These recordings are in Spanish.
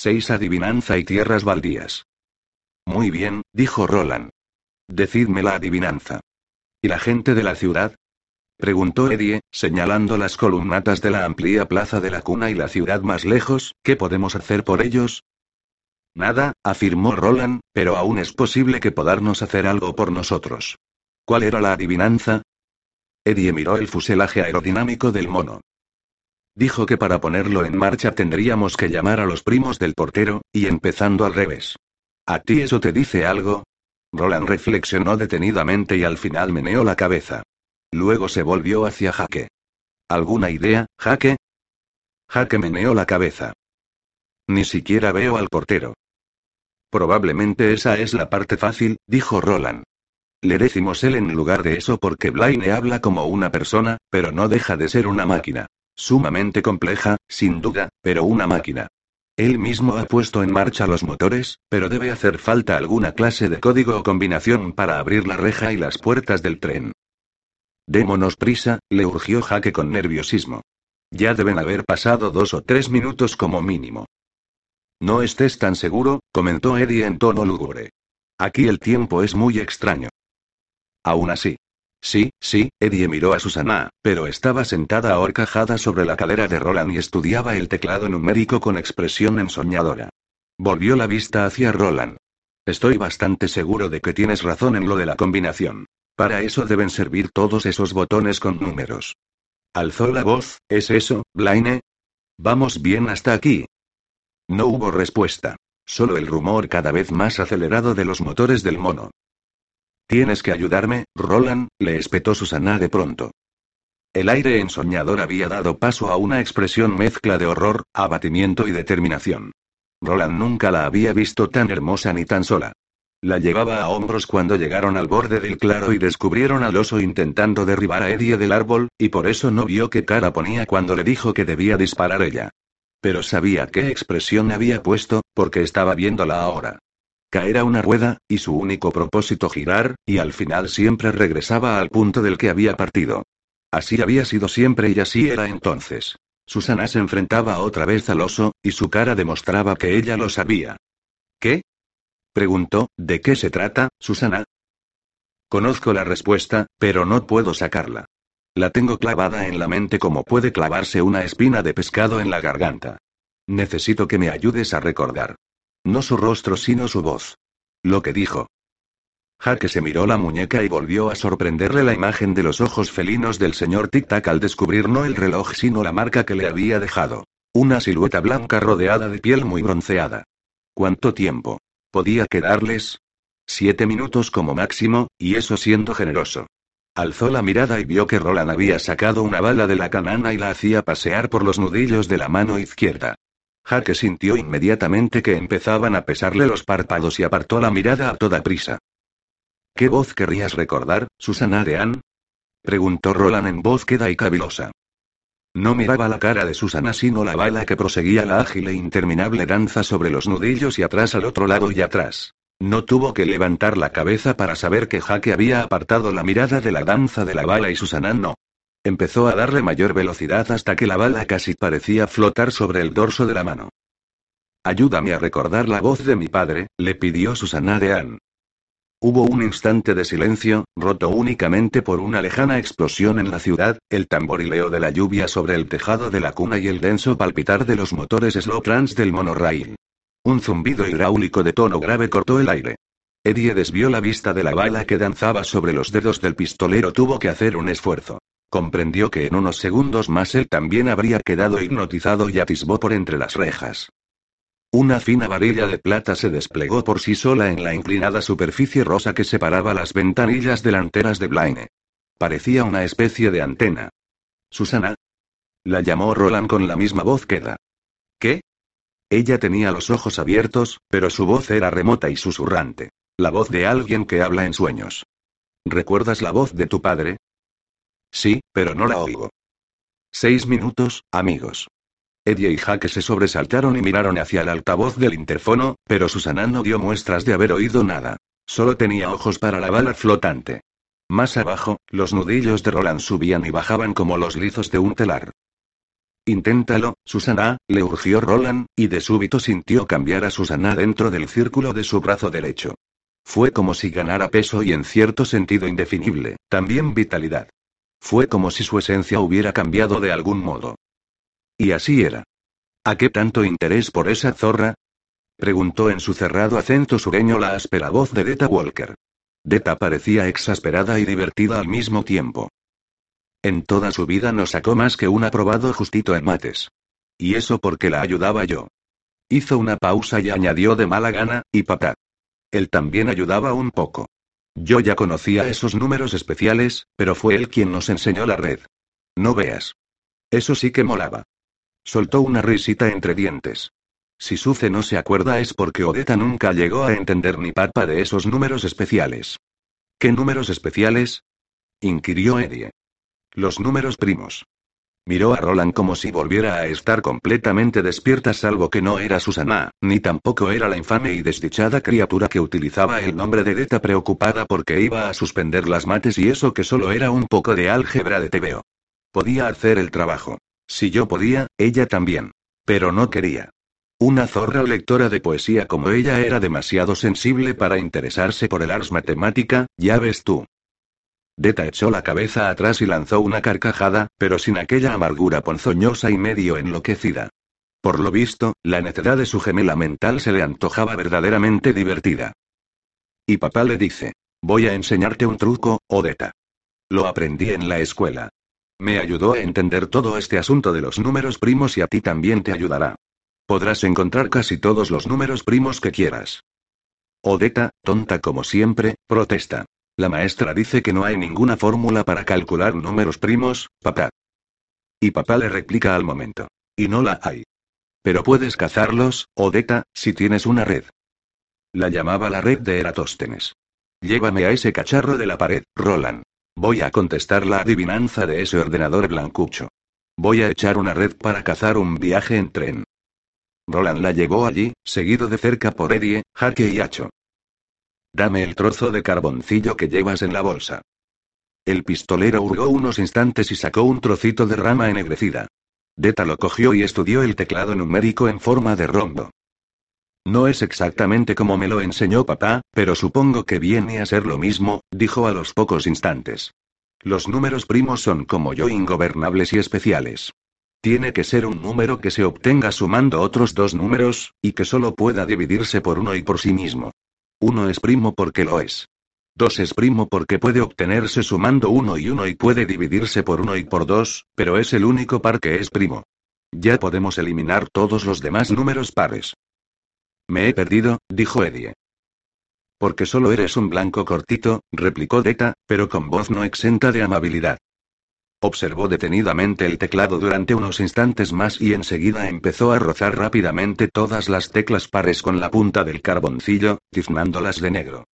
seis adivinanza y tierras baldías. Muy bien, dijo Roland. Decidme la adivinanza. ¿Y la gente de la ciudad? Preguntó Eddie, señalando las columnatas de la amplia plaza de la cuna y la ciudad más lejos, ¿qué podemos hacer por ellos? Nada, afirmó Roland, pero aún es posible que podamos hacer algo por nosotros. ¿Cuál era la adivinanza? Eddie miró el fuselaje aerodinámico del mono. Dijo que para ponerlo en marcha tendríamos que llamar a los primos del portero, y empezando al revés. ¿A ti eso te dice algo? Roland reflexionó detenidamente y al final meneó la cabeza. Luego se volvió hacia Jaque. ¿Alguna idea, Jaque? Jaque meneó la cabeza. Ni siquiera veo al portero. Probablemente esa es la parte fácil, dijo Roland. Le decimos él en lugar de eso porque Blaine habla como una persona, pero no deja de ser una máquina. Sumamente compleja, sin duda, pero una máquina. Él mismo ha puesto en marcha los motores, pero debe hacer falta alguna clase de código o combinación para abrir la reja y las puertas del tren. Démonos prisa, le urgió Jaque con nerviosismo. Ya deben haber pasado dos o tres minutos como mínimo. No estés tan seguro, comentó Eddie en tono lúgubre. Aquí el tiempo es muy extraño. Aún así. Sí, sí, Eddie miró a Susana, pero estaba sentada ahorcajada sobre la cadera de Roland y estudiaba el teclado numérico con expresión ensoñadora. Volvió la vista hacia Roland. Estoy bastante seguro de que tienes razón en lo de la combinación. Para eso deben servir todos esos botones con números. Alzó la voz, ¿es eso, Blaine? Vamos bien hasta aquí. No hubo respuesta. Solo el rumor cada vez más acelerado de los motores del mono. Tienes que ayudarme, Roland, le espetó Susana de pronto. El aire ensoñador había dado paso a una expresión mezcla de horror, abatimiento y determinación. Roland nunca la había visto tan hermosa ni tan sola. La llevaba a hombros cuando llegaron al borde del claro y descubrieron al oso intentando derribar a Eddie del árbol, y por eso no vio qué cara ponía cuando le dijo que debía disparar ella. Pero sabía qué expresión había puesto, porque estaba viéndola ahora. Caer a una rueda, y su único propósito girar, y al final siempre regresaba al punto del que había partido. Así había sido siempre y así era entonces. Susana se enfrentaba otra vez al oso, y su cara demostraba que ella lo sabía. ¿Qué? preguntó, ¿de qué se trata, Susana? Conozco la respuesta, pero no puedo sacarla. La tengo clavada en la mente como puede clavarse una espina de pescado en la garganta. Necesito que me ayudes a recordar. No su rostro, sino su voz. Lo que dijo. Jaque se miró la muñeca y volvió a sorprenderle la imagen de los ojos felinos del señor Tic-Tac al descubrir no el reloj sino la marca que le había dejado. Una silueta blanca rodeada de piel muy bronceada. ¿Cuánto tiempo? ¿Podía quedarles? Siete minutos como máximo, y eso siendo generoso. Alzó la mirada y vio que Roland había sacado una bala de la canana y la hacía pasear por los nudillos de la mano izquierda. Jaque sintió inmediatamente que empezaban a pesarle los párpados y apartó la mirada a toda prisa. ¿Qué voz querrías recordar, Susana de Anne? preguntó Roland en voz queda y cavilosa. No miraba la cara de Susana sino la bala que proseguía la ágil e interminable danza sobre los nudillos y atrás al otro lado y atrás. No tuvo que levantar la cabeza para saber que Jaque había apartado la mirada de la danza de la bala y Susana no. Empezó a darle mayor velocidad hasta que la bala casi parecía flotar sobre el dorso de la mano. Ayúdame a recordar la voz de mi padre, le pidió Susana de. Hubo un instante de silencio, roto únicamente por una lejana explosión en la ciudad, el tamborileo de la lluvia sobre el tejado de la cuna y el denso palpitar de los motores slow trans del monorail. Un zumbido hidráulico de tono grave cortó el aire. Eddie desvió la vista de la bala que danzaba sobre los dedos del pistolero. Tuvo que hacer un esfuerzo. Comprendió que en unos segundos más él también habría quedado hipnotizado y atisbó por entre las rejas. Una fina varilla de plata se desplegó por sí sola en la inclinada superficie rosa que separaba las ventanillas delanteras de Blaine. Parecía una especie de antena. Susana. La llamó Roland con la misma voz queda. ¿Qué? Ella tenía los ojos abiertos, pero su voz era remota y susurrante. La voz de alguien que habla en sueños. ¿Recuerdas la voz de tu padre? Sí, pero no la oigo. Seis minutos, amigos. Eddie y Jaque se sobresaltaron y miraron hacia el altavoz del interfono, pero Susana no dio muestras de haber oído nada. Solo tenía ojos para la bala flotante. Más abajo, los nudillos de Roland subían y bajaban como los lizos de un telar. Inténtalo, Susana, le urgió Roland, y de súbito sintió cambiar a Susana dentro del círculo de su brazo derecho. Fue como si ganara peso y en cierto sentido indefinible, también vitalidad. Fue como si su esencia hubiera cambiado de algún modo. Y así era. ¿A qué tanto interés por esa zorra? preguntó en su cerrado acento sureño la áspera voz de Deta Walker. Deta parecía exasperada y divertida al mismo tiempo. En toda su vida no sacó más que un aprobado justito en mates. Y eso porque la ayudaba yo. Hizo una pausa y añadió de mala gana, y papá. Él también ayudaba un poco. Yo ya conocía esos números especiales, pero fue él quien nos enseñó la red. No veas. Eso sí que molaba. Soltó una risita entre dientes. Si Suce no se acuerda es porque Odeta nunca llegó a entender ni papa de esos números especiales. ¿Qué números especiales? inquirió Eddie. Los números primos. Miró a Roland como si volviera a estar completamente despierta salvo que no era Susana, ni tampoco era la infame y desdichada criatura que utilizaba el nombre de Deta preocupada porque iba a suspender las mates y eso que solo era un poco de álgebra de TVO. Podía hacer el trabajo. Si yo podía, ella también. Pero no quería. Una zorra lectora de poesía como ella era demasiado sensible para interesarse por el ars matemática, ya ves tú. Deta echó la cabeza atrás y lanzó una carcajada, pero sin aquella amargura ponzoñosa y medio enloquecida. Por lo visto, la necedad de su gemela mental se le antojaba verdaderamente divertida. Y papá le dice, voy a enseñarte un truco, Odeta. Lo aprendí en la escuela. Me ayudó a entender todo este asunto de los números primos y a ti también te ayudará. Podrás encontrar casi todos los números primos que quieras. Odeta, tonta como siempre, protesta. La maestra dice que no hay ninguna fórmula para calcular números primos, papá. Y papá le replica al momento. Y no la hay. Pero puedes cazarlos, Odeta, si tienes una red. La llamaba la red de Eratóstenes. Llévame a ese cacharro de la pared, Roland. Voy a contestar la adivinanza de ese ordenador blancucho. Voy a echar una red para cazar un viaje en tren. Roland la llevó allí, seguido de cerca por Eddie, Jaque y Hacho. Dame el trozo de carboncillo que llevas en la bolsa. El pistolero hurgó unos instantes y sacó un trocito de rama ennegrecida. Deta lo cogió y estudió el teclado numérico en forma de rombo. No es exactamente como me lo enseñó papá, pero supongo que viene a ser lo mismo, dijo a los pocos instantes. Los números primos son como yo ingobernables y especiales. Tiene que ser un número que se obtenga sumando otros dos números, y que solo pueda dividirse por uno y por sí mismo. Uno es primo porque lo es. Dos es primo porque puede obtenerse sumando uno y uno y puede dividirse por uno y por dos, pero es el único par que es primo. Ya podemos eliminar todos los demás números pares. Me he perdido, dijo Eddie. Porque solo eres un blanco cortito, replicó Deta, pero con voz no exenta de amabilidad. Observó detenidamente el teclado durante unos instantes más y enseguida empezó a rozar rápidamente todas las teclas pares con la punta del carboncillo, tiznándolas de negro.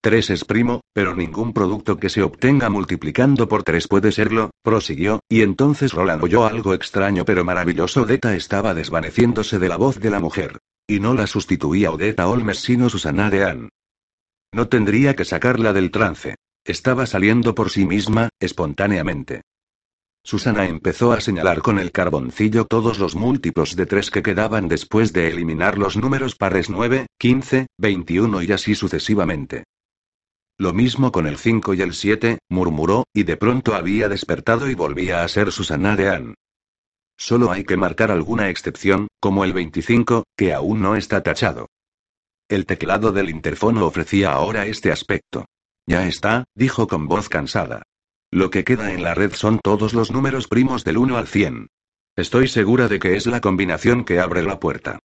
Tres es primo, pero ningún producto que se obtenga multiplicando por tres puede serlo, prosiguió, y entonces Roland oyó algo extraño pero maravilloso. Odeta estaba desvaneciéndose de la voz de la mujer. Y no la sustituía Odeta Olmes sino Susana Dean. No tendría que sacarla del trance. Estaba saliendo por sí misma, espontáneamente. Susana empezó a señalar con el carboncillo todos los múltiplos de tres que quedaban después de eliminar los números pares 9, 15, 21 y así sucesivamente. Lo mismo con el 5 y el 7, murmuró, y de pronto había despertado y volvía a ser Susana de Anne. Solo hay que marcar alguna excepción, como el 25, que aún no está tachado. El teclado del interfono ofrecía ahora este aspecto. Ya está, dijo con voz cansada. Lo que queda en la red son todos los números primos del 1 al 100. Estoy segura de que es la combinación que abre la puerta.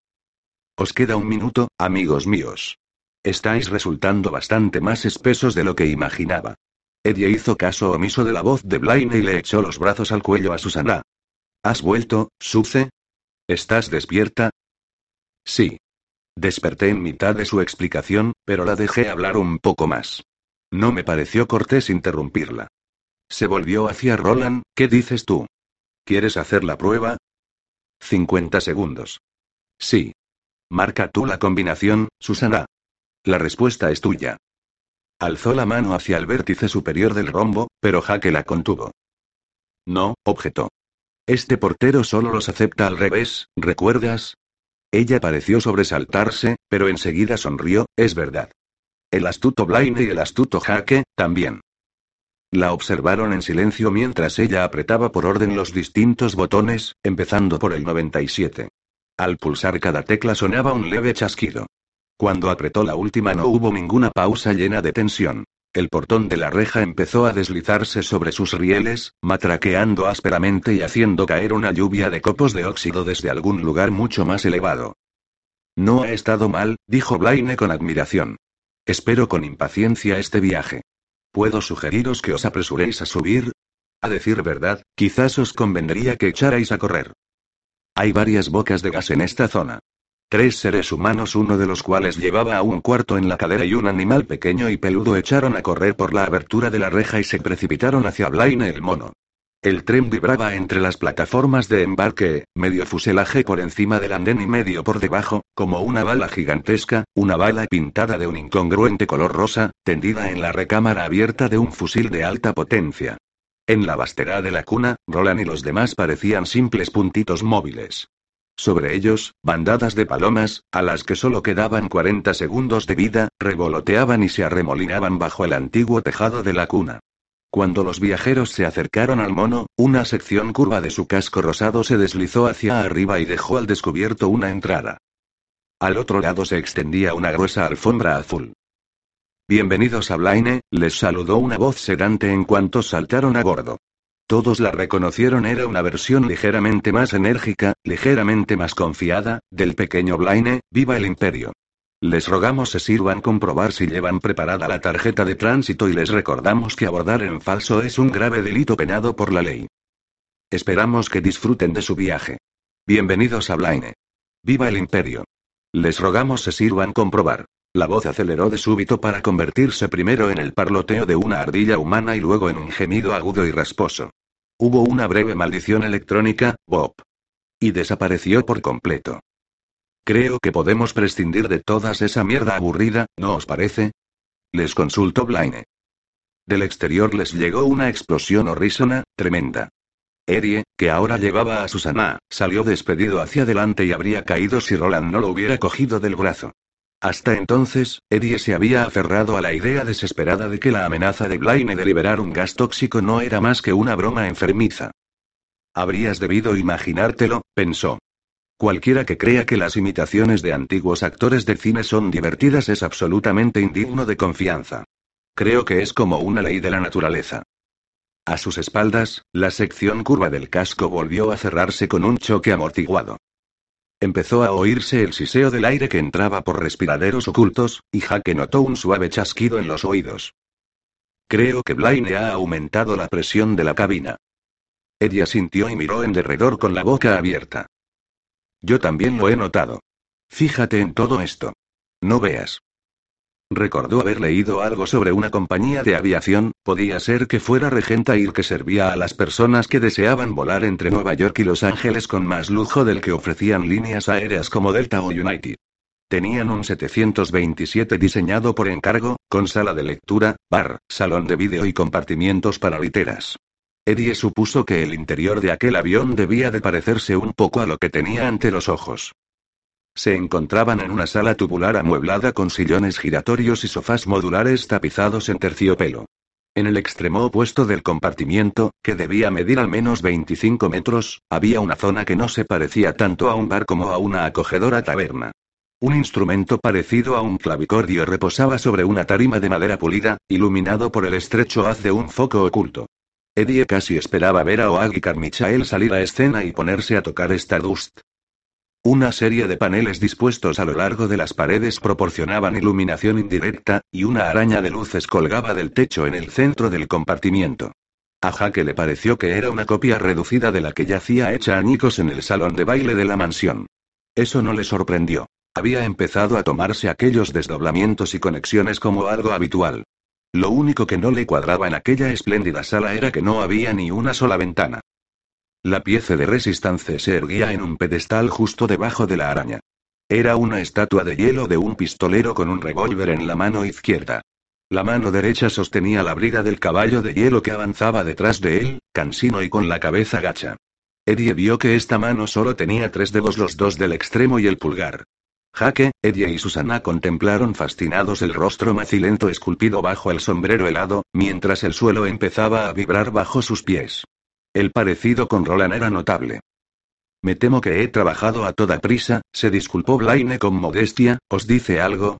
Os queda un minuto, amigos míos. Estáis resultando bastante más espesos de lo que imaginaba. Eddie hizo caso omiso de la voz de Blaine y le echó los brazos al cuello a Susana. ¿Has vuelto, Suce? ¿Estás despierta? Sí. Desperté en mitad de su explicación, pero la dejé hablar un poco más. No me pareció cortés interrumpirla. Se volvió hacia Roland, ¿qué dices tú? ¿Quieres hacer la prueba? 50 segundos. Sí. Marca tú la combinación, Susana. La respuesta es tuya. Alzó la mano hacia el vértice superior del rombo, pero Jaque la contuvo. No, objetó. Este portero solo los acepta al revés, ¿recuerdas? Ella pareció sobresaltarse, pero enseguida sonrió, es verdad. El astuto Blaine y el astuto Jaque, también. La observaron en silencio mientras ella apretaba por orden los distintos botones, empezando por el 97. Al pulsar cada tecla sonaba un leve chasquido. Cuando apretó la última no hubo ninguna pausa llena de tensión. El portón de la reja empezó a deslizarse sobre sus rieles, matraqueando ásperamente y haciendo caer una lluvia de copos de óxido desde algún lugar mucho más elevado. No ha estado mal, dijo Blaine con admiración. Espero con impaciencia este viaje. ¿Puedo sugeriros que os apresuréis a subir? A decir verdad, quizás os convendría que echarais a correr. Hay varias bocas de gas en esta zona. Tres seres humanos, uno de los cuales llevaba a un cuarto en la cadera y un animal pequeño y peludo echaron a correr por la abertura de la reja y se precipitaron hacia Blaine el mono. El tren vibraba entre las plataformas de embarque, medio fuselaje por encima del andén y medio por debajo, como una bala gigantesca, una bala pintada de un incongruente color rosa, tendida en la recámara abierta de un fusil de alta potencia. En la bastera de la cuna, Roland y los demás parecían simples puntitos móviles. Sobre ellos, bandadas de palomas, a las que solo quedaban 40 segundos de vida, revoloteaban y se arremolinaban bajo el antiguo tejado de la cuna. Cuando los viajeros se acercaron al mono, una sección curva de su casco rosado se deslizó hacia arriba y dejó al descubierto una entrada. Al otro lado se extendía una gruesa alfombra azul. Bienvenidos a Blaine, les saludó una voz sedante en cuanto saltaron a bordo. Todos la reconocieron, era una versión ligeramente más enérgica, ligeramente más confiada, del pequeño Blaine, viva el imperio. Les rogamos se sirvan comprobar si llevan preparada la tarjeta de tránsito y les recordamos que abordar en falso es un grave delito penado por la ley. Esperamos que disfruten de su viaje. Bienvenidos a Blaine. Viva el imperio. Les rogamos se sirvan comprobar. La voz aceleró de súbito para convertirse primero en el parloteo de una ardilla humana y luego en un gemido agudo y rasposo. Hubo una breve maldición electrónica, Bob. Y desapareció por completo. Creo que podemos prescindir de todas esa mierda aburrida, ¿no os parece? Les consultó Blaine. Del exterior les llegó una explosión horrísona, tremenda. Erie, que ahora llevaba a Susana, salió despedido hacia adelante y habría caído si Roland no lo hubiera cogido del brazo. Hasta entonces, Eddie se había aferrado a la idea desesperada de que la amenaza de Blaine de liberar un gas tóxico no era más que una broma enfermiza. Habrías debido imaginártelo, pensó. Cualquiera que crea que las imitaciones de antiguos actores de cine son divertidas es absolutamente indigno de confianza. Creo que es como una ley de la naturaleza. A sus espaldas, la sección curva del casco volvió a cerrarse con un choque amortiguado. Empezó a oírse el siseo del aire que entraba por respiraderos ocultos, y Jaque notó un suave chasquido en los oídos. Creo que Blaine ha aumentado la presión de la cabina. Ella sintió y miró en derredor con la boca abierta. Yo también lo he notado. Fíjate en todo esto. No veas. Recordó haber leído algo sobre una compañía de aviación, podía ser que fuera Regenta Air que servía a las personas que deseaban volar entre Nueva York y Los Ángeles con más lujo del que ofrecían líneas aéreas como Delta o United. Tenían un 727 diseñado por encargo, con sala de lectura, bar, salón de vídeo y compartimientos para literas. Eddie supuso que el interior de aquel avión debía de parecerse un poco a lo que tenía ante los ojos. Se encontraban en una sala tubular amueblada con sillones giratorios y sofás modulares tapizados en terciopelo. En el extremo opuesto del compartimiento, que debía medir al menos 25 metros, había una zona que no se parecía tanto a un bar como a una acogedora taberna. Un instrumento parecido a un clavicordio reposaba sobre una tarima de madera pulida, iluminado por el estrecho haz de un foco oculto. Eddie casi esperaba ver a Oag y Carmichael salir a escena y ponerse a tocar Stardust. Una serie de paneles dispuestos a lo largo de las paredes proporcionaban iluminación indirecta, y una araña de luces colgaba del techo en el centro del compartimiento. A Jaque le pareció que era una copia reducida de la que yacía hecha añicos en el salón de baile de la mansión. Eso no le sorprendió. Había empezado a tomarse aquellos desdoblamientos y conexiones como algo habitual. Lo único que no le cuadraba en aquella espléndida sala era que no había ni una sola ventana. La pieza de Resistance se erguía en un pedestal justo debajo de la araña. Era una estatua de hielo de un pistolero con un revólver en la mano izquierda. La mano derecha sostenía la brida del caballo de hielo que avanzaba detrás de él, cansino y con la cabeza gacha. Eddie vio que esta mano solo tenía tres dedos, los dos del extremo y el pulgar. Jaque, Eddie y Susana contemplaron fascinados el rostro macilento esculpido bajo el sombrero helado, mientras el suelo empezaba a vibrar bajo sus pies. El parecido con Roland era notable. Me temo que he trabajado a toda prisa, se disculpó Blaine con modestia, ¿os dice algo?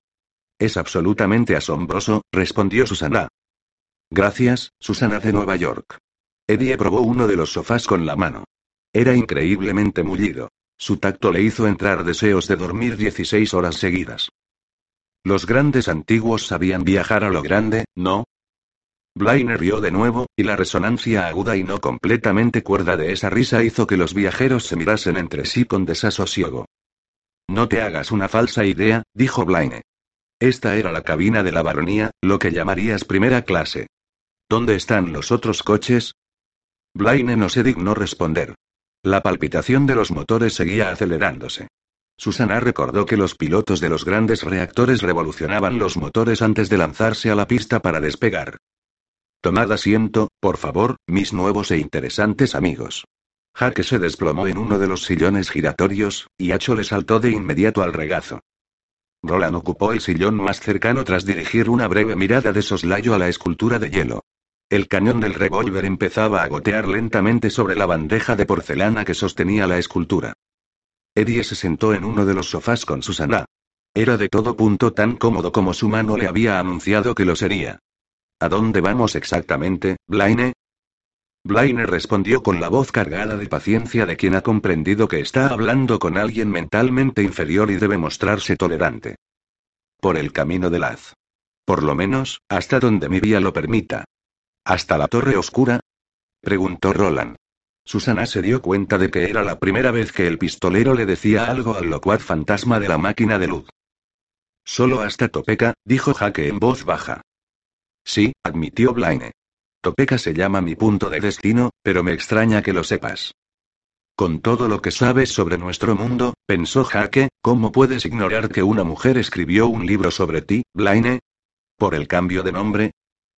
Es absolutamente asombroso, respondió Susana. Gracias, Susana de Nueva York. Eddie probó uno de los sofás con la mano. Era increíblemente mullido. Su tacto le hizo entrar deseos de dormir 16 horas seguidas. Los grandes antiguos sabían viajar a lo grande, ¿no? Blaine rió de nuevo, y la resonancia aguda y no completamente cuerda de esa risa hizo que los viajeros se mirasen entre sí con desasosiego. No te hagas una falsa idea, dijo Blaine. Esta era la cabina de la baronía, lo que llamarías primera clase. ¿Dónde están los otros coches? Blaine no se dignó responder. La palpitación de los motores seguía acelerándose. Susana recordó que los pilotos de los grandes reactores revolucionaban los motores antes de lanzarse a la pista para despegar. Tomad asiento, por favor, mis nuevos e interesantes amigos. Jaque se desplomó en uno de los sillones giratorios, y Hacho le saltó de inmediato al regazo. Roland ocupó el sillón más cercano tras dirigir una breve mirada de soslayo a la escultura de hielo. El cañón del revólver empezaba a gotear lentamente sobre la bandeja de porcelana que sostenía la escultura. Eddie se sentó en uno de los sofás con Susana. Era de todo punto tan cómodo como su mano le había anunciado que lo sería. ¿A dónde vamos exactamente, Blaine? Blaine respondió con la voz cargada de paciencia de quien ha comprendido que está hablando con alguien mentalmente inferior y debe mostrarse tolerante. Por el camino de Laz. Por lo menos, hasta donde mi vía lo permita. ¿Hasta la torre oscura? preguntó Roland. Susana se dio cuenta de que era la primera vez que el pistolero le decía algo al locuaz fantasma de la máquina de luz. Solo hasta Topeka, dijo Jaque en voz baja. Sí, admitió Blaine. Topeka se llama mi punto de destino, pero me extraña que lo sepas. Con todo lo que sabes sobre nuestro mundo, pensó Jaque, ¿cómo puedes ignorar que una mujer escribió un libro sobre ti, Blaine? ¿Por el cambio de nombre?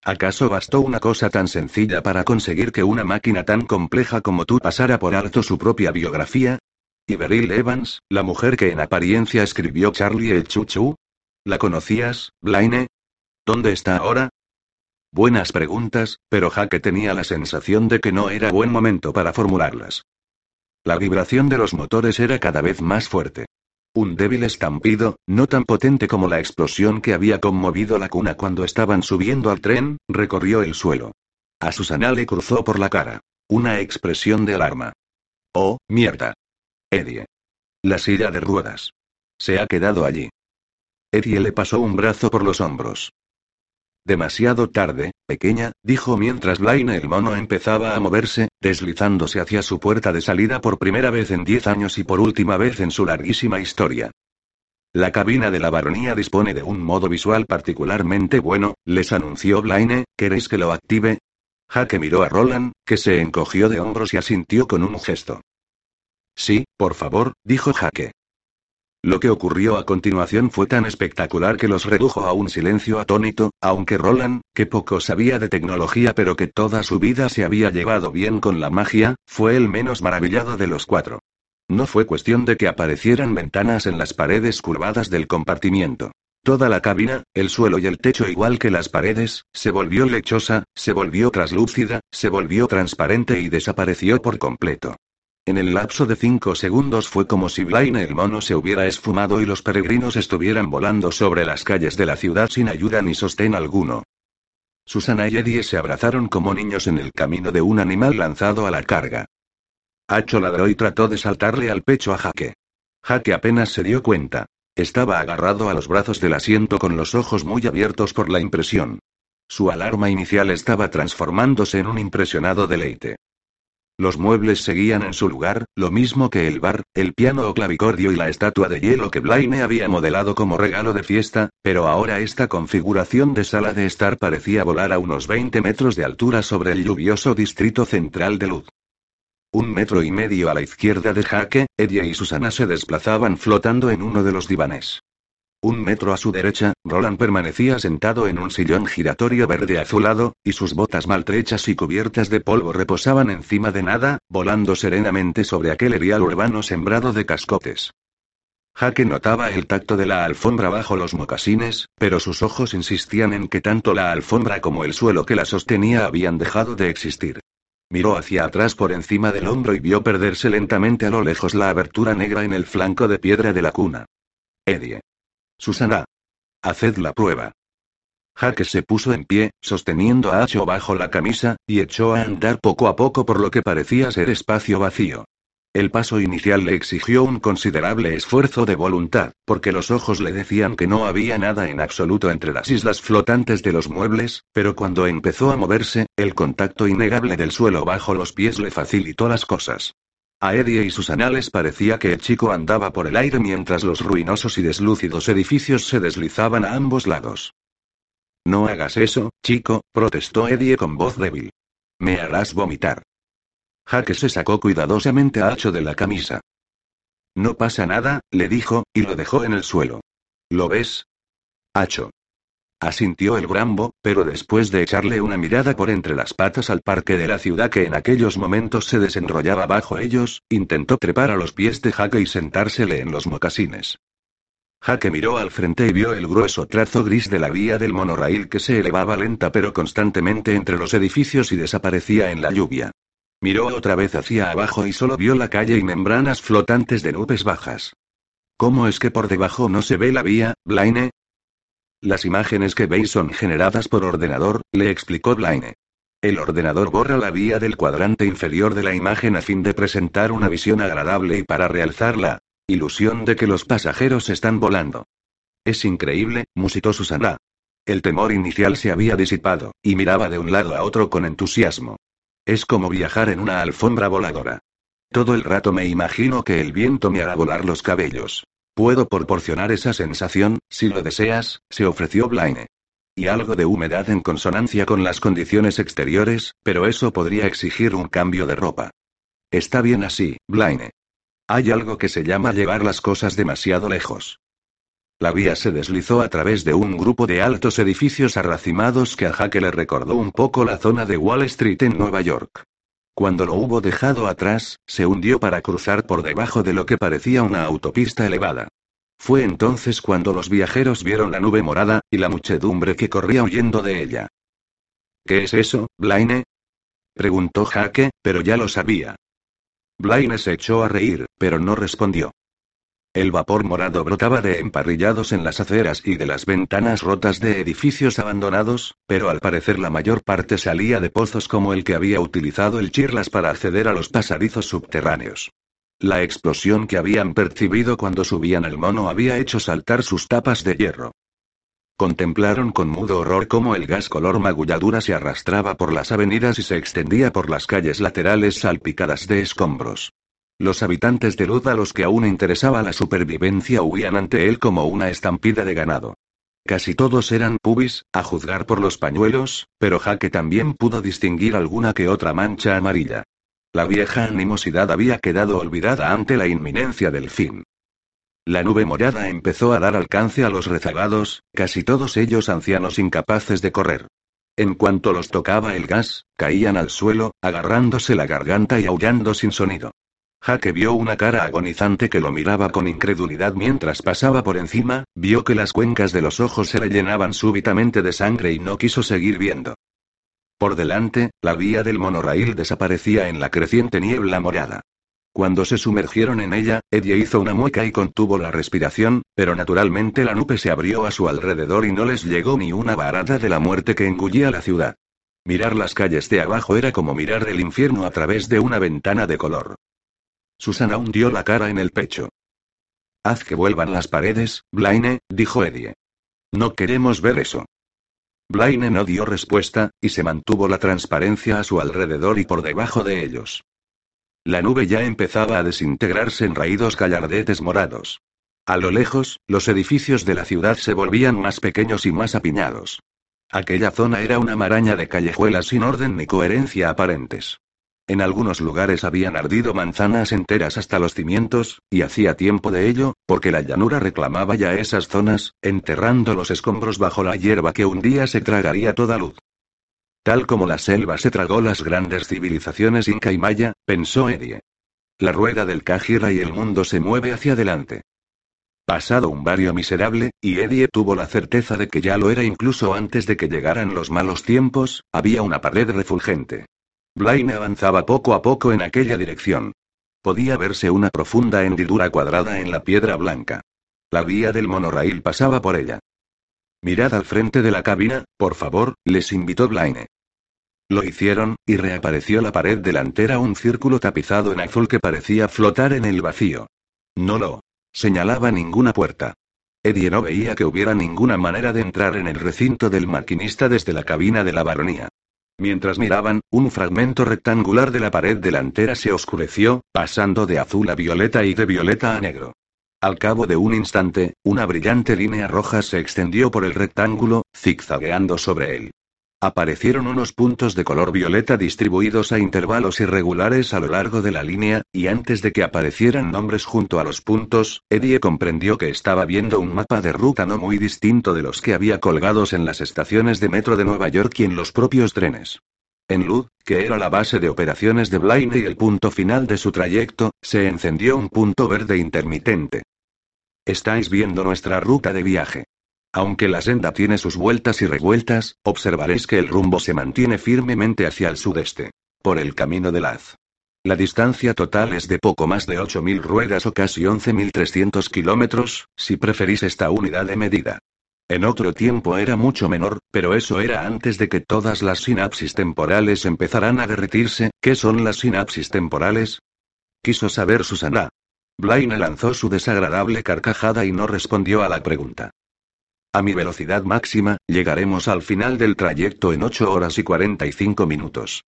¿Acaso bastó una cosa tan sencilla para conseguir que una máquina tan compleja como tú pasara por alto su propia biografía? ¿Y Beryl Evans, la mujer que en apariencia escribió Charlie el Chuchu? ¿La conocías, Blaine? ¿Dónde está ahora? Buenas preguntas, pero Jaque tenía la sensación de que no era buen momento para formularlas. La vibración de los motores era cada vez más fuerte. Un débil estampido, no tan potente como la explosión que había conmovido la cuna cuando estaban subiendo al tren, recorrió el suelo. A Susana le cruzó por la cara. Una expresión de alarma. Oh, mierda. Eddie. La silla de ruedas. Se ha quedado allí. Eddie le pasó un brazo por los hombros. Demasiado tarde, pequeña, dijo mientras Blaine el mono empezaba a moverse, deslizándose hacia su puerta de salida por primera vez en diez años y por última vez en su larguísima historia. La cabina de la baronía dispone de un modo visual particularmente bueno, les anunció Blaine, ¿queréis que lo active? Jaque miró a Roland, que se encogió de hombros y asintió con un gesto. Sí, por favor, dijo Jaque. Lo que ocurrió a continuación fue tan espectacular que los redujo a un silencio atónito, aunque Roland, que poco sabía de tecnología pero que toda su vida se había llevado bien con la magia, fue el menos maravillado de los cuatro. No fue cuestión de que aparecieran ventanas en las paredes curvadas del compartimiento. Toda la cabina, el suelo y el techo igual que las paredes, se volvió lechosa, se volvió traslúcida, se volvió transparente y desapareció por completo. En el lapso de cinco segundos fue como si Blaine el mono se hubiera esfumado y los peregrinos estuvieran volando sobre las calles de la ciudad sin ayuda ni sostén alguno. Susana y Eddie se abrazaron como niños en el camino de un animal lanzado a la carga. Hacho ladró y trató de saltarle al pecho a Jaque. Jaque apenas se dio cuenta. Estaba agarrado a los brazos del asiento con los ojos muy abiertos por la impresión. Su alarma inicial estaba transformándose en un impresionado deleite. Los muebles seguían en su lugar, lo mismo que el bar, el piano o clavicordio y la estatua de hielo que Blaine había modelado como regalo de fiesta, pero ahora esta configuración de sala de estar parecía volar a unos 20 metros de altura sobre el lluvioso distrito central de Luz. Un metro y medio a la izquierda de Jaque, Eddie y Susana se desplazaban flotando en uno de los divanes. Un metro a su derecha, Roland permanecía sentado en un sillón giratorio verde azulado, y sus botas maltrechas y cubiertas de polvo reposaban encima de nada, volando serenamente sobre aquel erial urbano sembrado de cascotes. Jaque notaba el tacto de la alfombra bajo los mocasines, pero sus ojos insistían en que tanto la alfombra como el suelo que la sostenía habían dejado de existir. Miró hacia atrás por encima del hombro y vio perderse lentamente a lo lejos la abertura negra en el flanco de piedra de la cuna. Edie. Susana. Haced la prueba. Jaque se puso en pie, sosteniendo a Acho bajo la camisa, y echó a andar poco a poco por lo que parecía ser espacio vacío. El paso inicial le exigió un considerable esfuerzo de voluntad, porque los ojos le decían que no había nada en absoluto entre las islas flotantes de los muebles, pero cuando empezó a moverse, el contacto innegable del suelo bajo los pies le facilitó las cosas. A Eddie y sus anales parecía que el chico andaba por el aire mientras los ruinosos y deslúcidos edificios se deslizaban a ambos lados. No hagas eso, chico, protestó Eddie con voz débil. Me harás vomitar. Jaque se sacó cuidadosamente a Hacho de la camisa. No pasa nada, le dijo, y lo dejó en el suelo. ¿Lo ves? Hacho. Asintió el Brambo, pero después de echarle una mirada por entre las patas al parque de la ciudad que en aquellos momentos se desenrollaba bajo ellos, intentó trepar a los pies de Jaque y sentársele en los mocasines. Jaque miró al frente y vio el grueso trazo gris de la vía del monorail que se elevaba lenta pero constantemente entre los edificios y desaparecía en la lluvia. Miró otra vez hacia abajo y solo vio la calle y membranas flotantes de nubes bajas. ¿Cómo es que por debajo no se ve la vía, Blaine? Las imágenes que veis son generadas por ordenador, le explicó Blaine. El ordenador borra la vía del cuadrante inferior de la imagen a fin de presentar una visión agradable y para realzar la ilusión de que los pasajeros están volando. Es increíble, musitó Susana. El temor inicial se había disipado, y miraba de un lado a otro con entusiasmo. Es como viajar en una alfombra voladora. Todo el rato me imagino que el viento me hará volar los cabellos. Puedo proporcionar esa sensación, si lo deseas, se ofreció Blaine. Y algo de humedad en consonancia con las condiciones exteriores, pero eso podría exigir un cambio de ropa. Está bien así, Blaine. Hay algo que se llama llevar las cosas demasiado lejos. La vía se deslizó a través de un grupo de altos edificios arracimados que a Jaque le recordó un poco la zona de Wall Street en Nueva York. Cuando lo hubo dejado atrás, se hundió para cruzar por debajo de lo que parecía una autopista elevada. Fue entonces cuando los viajeros vieron la nube morada, y la muchedumbre que corría huyendo de ella. ¿Qué es eso, Blaine? preguntó Jaque, pero ya lo sabía. Blaine se echó a reír, pero no respondió. El vapor morado brotaba de emparrillados en las aceras y de las ventanas rotas de edificios abandonados, pero al parecer la mayor parte salía de pozos como el que había utilizado el Chirlas para acceder a los pasadizos subterráneos. La explosión que habían percibido cuando subían al mono había hecho saltar sus tapas de hierro. Contemplaron con mudo horror cómo el gas color magulladura se arrastraba por las avenidas y se extendía por las calles laterales salpicadas de escombros. Los habitantes de Luz a los que aún interesaba la supervivencia huían ante él como una estampida de ganado. Casi todos eran pubis, a juzgar por los pañuelos, pero Jaque también pudo distinguir alguna que otra mancha amarilla. La vieja animosidad había quedado olvidada ante la inminencia del fin. La nube morada empezó a dar alcance a los rezagados, casi todos ellos ancianos incapaces de correr. En cuanto los tocaba el gas, caían al suelo, agarrándose la garganta y aullando sin sonido. Jaque vio una cara agonizante que lo miraba con incredulidad mientras pasaba por encima, vio que las cuencas de los ojos se le llenaban súbitamente de sangre y no quiso seguir viendo. Por delante, la vía del monorail desaparecía en la creciente niebla morada. Cuando se sumergieron en ella, Eddie hizo una mueca y contuvo la respiración, pero naturalmente la nube se abrió a su alrededor y no les llegó ni una varada de la muerte que engullía la ciudad. Mirar las calles de abajo era como mirar el infierno a través de una ventana de color. Susana hundió la cara en el pecho. Haz que vuelvan las paredes, Blaine, dijo Eddie. No queremos ver eso. Blaine no dio respuesta, y se mantuvo la transparencia a su alrededor y por debajo de ellos. La nube ya empezaba a desintegrarse en raídos gallardetes morados. A lo lejos, los edificios de la ciudad se volvían más pequeños y más apiñados. Aquella zona era una maraña de callejuelas sin orden ni coherencia aparentes. En algunos lugares habían ardido manzanas enteras hasta los cimientos, y hacía tiempo de ello, porque la llanura reclamaba ya esas zonas, enterrando los escombros bajo la hierba que un día se tragaría toda luz. Tal como la selva se tragó las grandes civilizaciones inca y maya, pensó Eddie. La rueda del Kajira y el mundo se mueve hacia adelante. Pasado un barrio miserable, y Eddie tuvo la certeza de que ya lo era incluso antes de que llegaran los malos tiempos, había una pared refulgente. Blaine avanzaba poco a poco en aquella dirección. Podía verse una profunda hendidura cuadrada en la piedra blanca. La vía del monorail pasaba por ella. Mirad al frente de la cabina, por favor, les invitó Blaine. Lo hicieron, y reapareció la pared delantera un círculo tapizado en azul que parecía flotar en el vacío. No lo señalaba ninguna puerta. Eddie no veía que hubiera ninguna manera de entrar en el recinto del maquinista desde la cabina de la baronía. Mientras miraban, un fragmento rectangular de la pared delantera se oscureció, pasando de azul a violeta y de violeta a negro. Al cabo de un instante, una brillante línea roja se extendió por el rectángulo, zigzagueando sobre él. Aparecieron unos puntos de color violeta distribuidos a intervalos irregulares a lo largo de la línea, y antes de que aparecieran nombres junto a los puntos, Eddie comprendió que estaba viendo un mapa de ruta no muy distinto de los que había colgados en las estaciones de metro de Nueva York y en los propios trenes. En Lud, que era la base de operaciones de Blaine y el punto final de su trayecto, se encendió un punto verde intermitente. Estáis viendo nuestra ruta de viaje. Aunque la senda tiene sus vueltas y revueltas, observaréis que el rumbo se mantiene firmemente hacia el sudeste. Por el camino de Laz. La distancia total es de poco más de 8.000 ruedas o casi 11.300 kilómetros, si preferís esta unidad de medida. En otro tiempo era mucho menor, pero eso era antes de que todas las sinapsis temporales empezaran a derretirse. ¿Qué son las sinapsis temporales? Quiso saber Susana. Blaine lanzó su desagradable carcajada y no respondió a la pregunta. A mi velocidad máxima, llegaremos al final del trayecto en 8 horas y 45 minutos.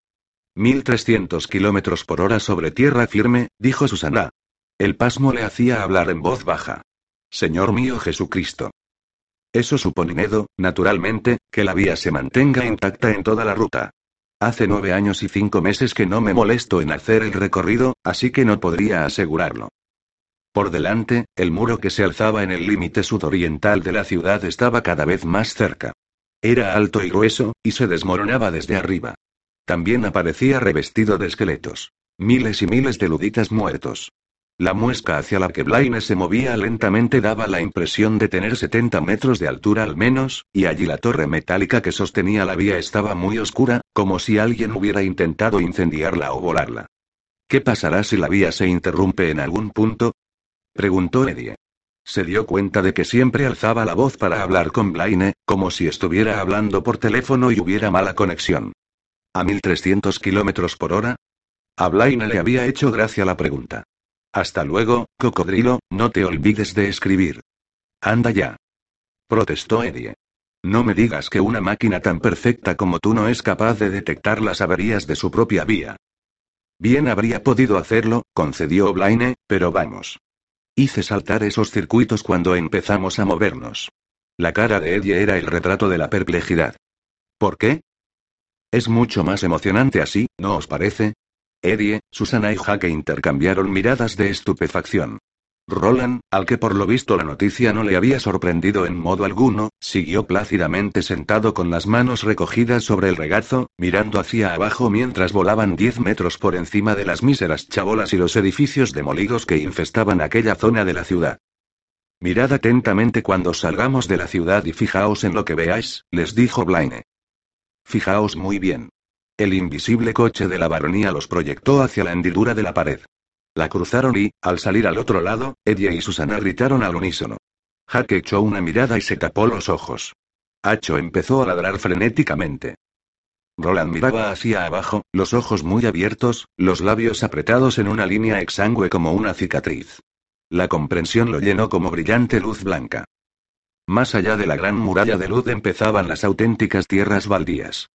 1300 kilómetros por hora sobre tierra firme, dijo Susana. El pasmo le hacía hablar en voz baja. Señor mío Jesucristo. Eso supone, naturalmente, que la vía se mantenga intacta en toda la ruta. Hace nueve años y cinco meses que no me molesto en hacer el recorrido, así que no podría asegurarlo. Por delante, el muro que se alzaba en el límite sudoriental de la ciudad estaba cada vez más cerca. Era alto y grueso, y se desmoronaba desde arriba. También aparecía revestido de esqueletos. Miles y miles de luditas muertos. La muesca hacia la que Blaine se movía lentamente daba la impresión de tener 70 metros de altura al menos, y allí la torre metálica que sostenía la vía estaba muy oscura, como si alguien hubiera intentado incendiarla o volarla. ¿Qué pasará si la vía se interrumpe en algún punto? Preguntó Eddie. Se dio cuenta de que siempre alzaba la voz para hablar con Blaine, como si estuviera hablando por teléfono y hubiera mala conexión. ¿A 1300 kilómetros por hora? A Blaine le había hecho gracia la pregunta. Hasta luego, cocodrilo, no te olvides de escribir. Anda ya. Protestó Eddie. No me digas que una máquina tan perfecta como tú no es capaz de detectar las averías de su propia vía. Bien habría podido hacerlo, concedió Blaine, pero vamos. Hice saltar esos circuitos cuando empezamos a movernos. La cara de Eddie era el retrato de la perplejidad. ¿Por qué? Es mucho más emocionante así, ¿no os parece? Eddie, Susana y Jaque intercambiaron miradas de estupefacción. Roland, al que por lo visto la noticia no le había sorprendido en modo alguno, siguió plácidamente sentado con las manos recogidas sobre el regazo, mirando hacia abajo mientras volaban diez metros por encima de las míseras chabolas y los edificios demolidos que infestaban aquella zona de la ciudad. Mirad atentamente cuando salgamos de la ciudad y fijaos en lo que veáis, les dijo Blaine. Fijaos muy bien. El invisible coche de la baronía los proyectó hacia la hendidura de la pared. La cruzaron y, al salir al otro lado, Eddie y Susana gritaron al unísono. Jack echó una mirada y se tapó los ojos. Hacho empezó a ladrar frenéticamente. Roland miraba hacia abajo, los ojos muy abiertos, los labios apretados en una línea exangüe como una cicatriz. La comprensión lo llenó como brillante luz blanca. Más allá de la gran muralla de luz empezaban las auténticas tierras baldías.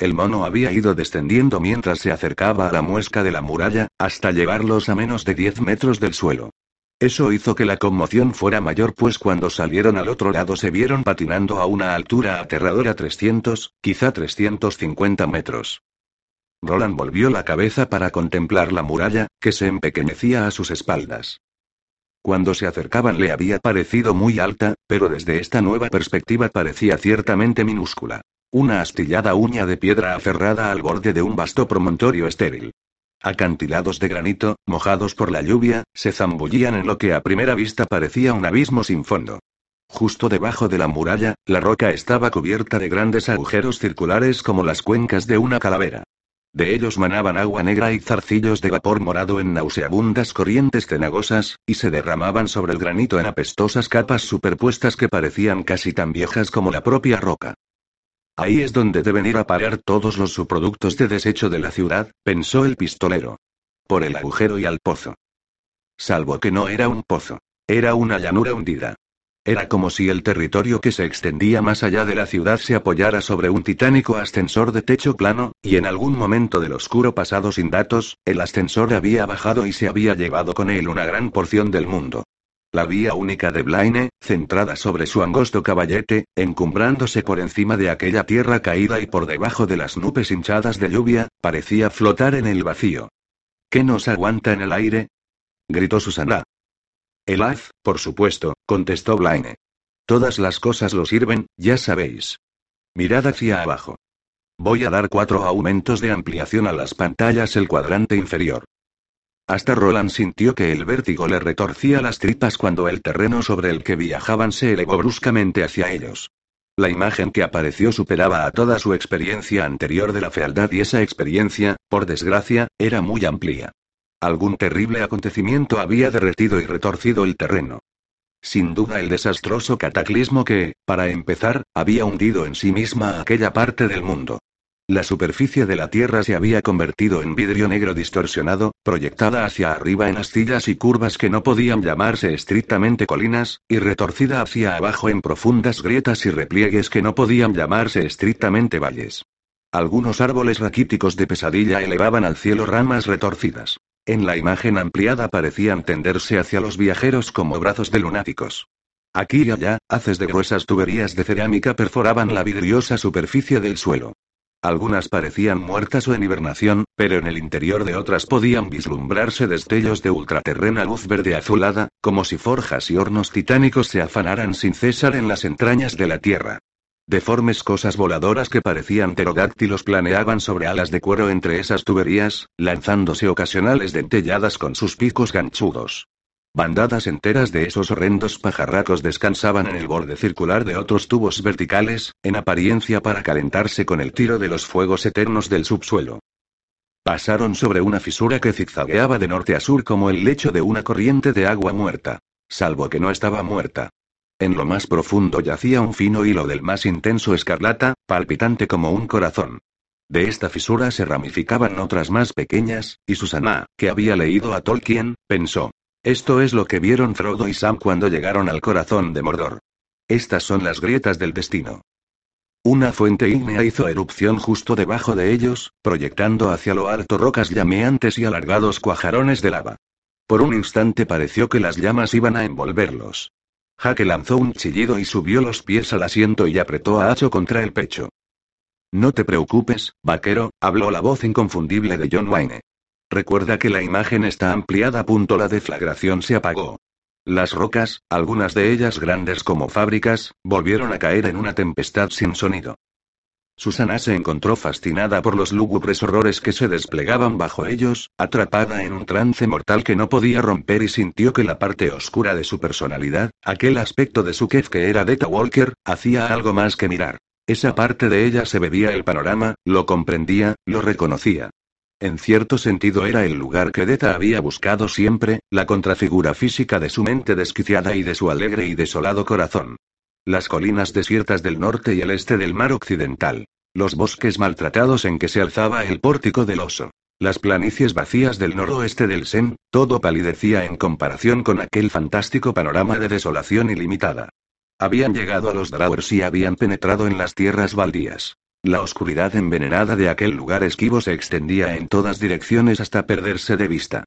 El mono había ido descendiendo mientras se acercaba a la muesca de la muralla, hasta llevarlos a menos de 10 metros del suelo. Eso hizo que la conmoción fuera mayor pues cuando salieron al otro lado se vieron patinando a una altura aterradora 300, quizá 350 metros. Roland volvió la cabeza para contemplar la muralla, que se empequeñecía a sus espaldas. Cuando se acercaban le había parecido muy alta, pero desde esta nueva perspectiva parecía ciertamente minúscula. Una astillada uña de piedra aferrada al borde de un vasto promontorio estéril. Acantilados de granito, mojados por la lluvia, se zambullían en lo que a primera vista parecía un abismo sin fondo. Justo debajo de la muralla, la roca estaba cubierta de grandes agujeros circulares como las cuencas de una calavera. De ellos manaban agua negra y zarcillos de vapor morado en nauseabundas corrientes cenagosas, y se derramaban sobre el granito en apestosas capas superpuestas que parecían casi tan viejas como la propia roca. Ahí es donde deben ir a parar todos los subproductos de desecho de la ciudad, pensó el pistolero. Por el agujero y al pozo. Salvo que no era un pozo. Era una llanura hundida. Era como si el territorio que se extendía más allá de la ciudad se apoyara sobre un titánico ascensor de techo plano, y en algún momento del oscuro pasado sin datos, el ascensor había bajado y se había llevado con él una gran porción del mundo. La vía única de Blaine, centrada sobre su angosto caballete, encumbrándose por encima de aquella tierra caída y por debajo de las nubes hinchadas de lluvia, parecía flotar en el vacío. ¿Qué nos aguanta en el aire? gritó Susana. El haz, por supuesto, contestó Blaine. Todas las cosas lo sirven, ya sabéis. Mirad hacia abajo. Voy a dar cuatro aumentos de ampliación a las pantallas el cuadrante inferior. Hasta Roland sintió que el vértigo le retorcía las tripas cuando el terreno sobre el que viajaban se elevó bruscamente hacia ellos. La imagen que apareció superaba a toda su experiencia anterior de la fealdad y esa experiencia, por desgracia, era muy amplia. Algún terrible acontecimiento había derretido y retorcido el terreno. Sin duda el desastroso cataclismo que, para empezar, había hundido en sí misma aquella parte del mundo. La superficie de la Tierra se había convertido en vidrio negro distorsionado, proyectada hacia arriba en astillas y curvas que no podían llamarse estrictamente colinas, y retorcida hacia abajo en profundas grietas y repliegues que no podían llamarse estrictamente valles. Algunos árboles raquíticos de pesadilla elevaban al cielo ramas retorcidas. En la imagen ampliada parecían tenderse hacia los viajeros como brazos de lunáticos. Aquí y allá, haces de gruesas tuberías de cerámica perforaban la vidriosa superficie del suelo. Algunas parecían muertas o en hibernación, pero en el interior de otras podían vislumbrarse destellos de ultraterrena luz verde azulada, como si forjas y hornos titánicos se afanaran sin cesar en las entrañas de la Tierra. Deformes cosas voladoras que parecían pterodáctilos planeaban sobre alas de cuero entre esas tuberías, lanzándose ocasionales dentelladas con sus picos ganchudos. Bandadas enteras de esos horrendos pajarracos descansaban en el borde circular de otros tubos verticales, en apariencia para calentarse con el tiro de los fuegos eternos del subsuelo. Pasaron sobre una fisura que zigzagueaba de norte a sur como el lecho de una corriente de agua muerta. Salvo que no estaba muerta. En lo más profundo yacía un fino hilo del más intenso escarlata, palpitante como un corazón. De esta fisura se ramificaban otras más pequeñas, y Susana, que había leído a Tolkien, pensó. Esto es lo que vieron Frodo y Sam cuando llegaron al corazón de Mordor. Estas son las grietas del destino. Una fuente ígnea hizo erupción justo debajo de ellos, proyectando hacia lo alto rocas llameantes y alargados cuajarones de lava. Por un instante pareció que las llamas iban a envolverlos. Jaque lanzó un chillido y subió los pies al asiento y apretó a Hacho contra el pecho. No te preocupes, vaquero, habló la voz inconfundible de John Wayne. Recuerda que la imagen está ampliada. Punto la deflagración se apagó. Las rocas, algunas de ellas grandes como fábricas, volvieron a caer en una tempestad sin sonido. Susana se encontró fascinada por los lúgubres horrores que se desplegaban bajo ellos, atrapada en un trance mortal que no podía romper y sintió que la parte oscura de su personalidad, aquel aspecto de su Kef que era Deta Walker, hacía algo más que mirar. Esa parte de ella se bebía el panorama, lo comprendía, lo reconocía. En cierto sentido era el lugar que Deta había buscado siempre, la contrafigura física de su mente desquiciada y de su alegre y desolado corazón. Las colinas desiertas del norte y el este del mar occidental. Los bosques maltratados en que se alzaba el pórtico del oso. Las planicies vacías del noroeste del Sen, todo palidecía en comparación con aquel fantástico panorama de desolación ilimitada. Habían llegado a los Drawers y habían penetrado en las tierras baldías. La oscuridad envenenada de aquel lugar esquivo se extendía en todas direcciones hasta perderse de vista.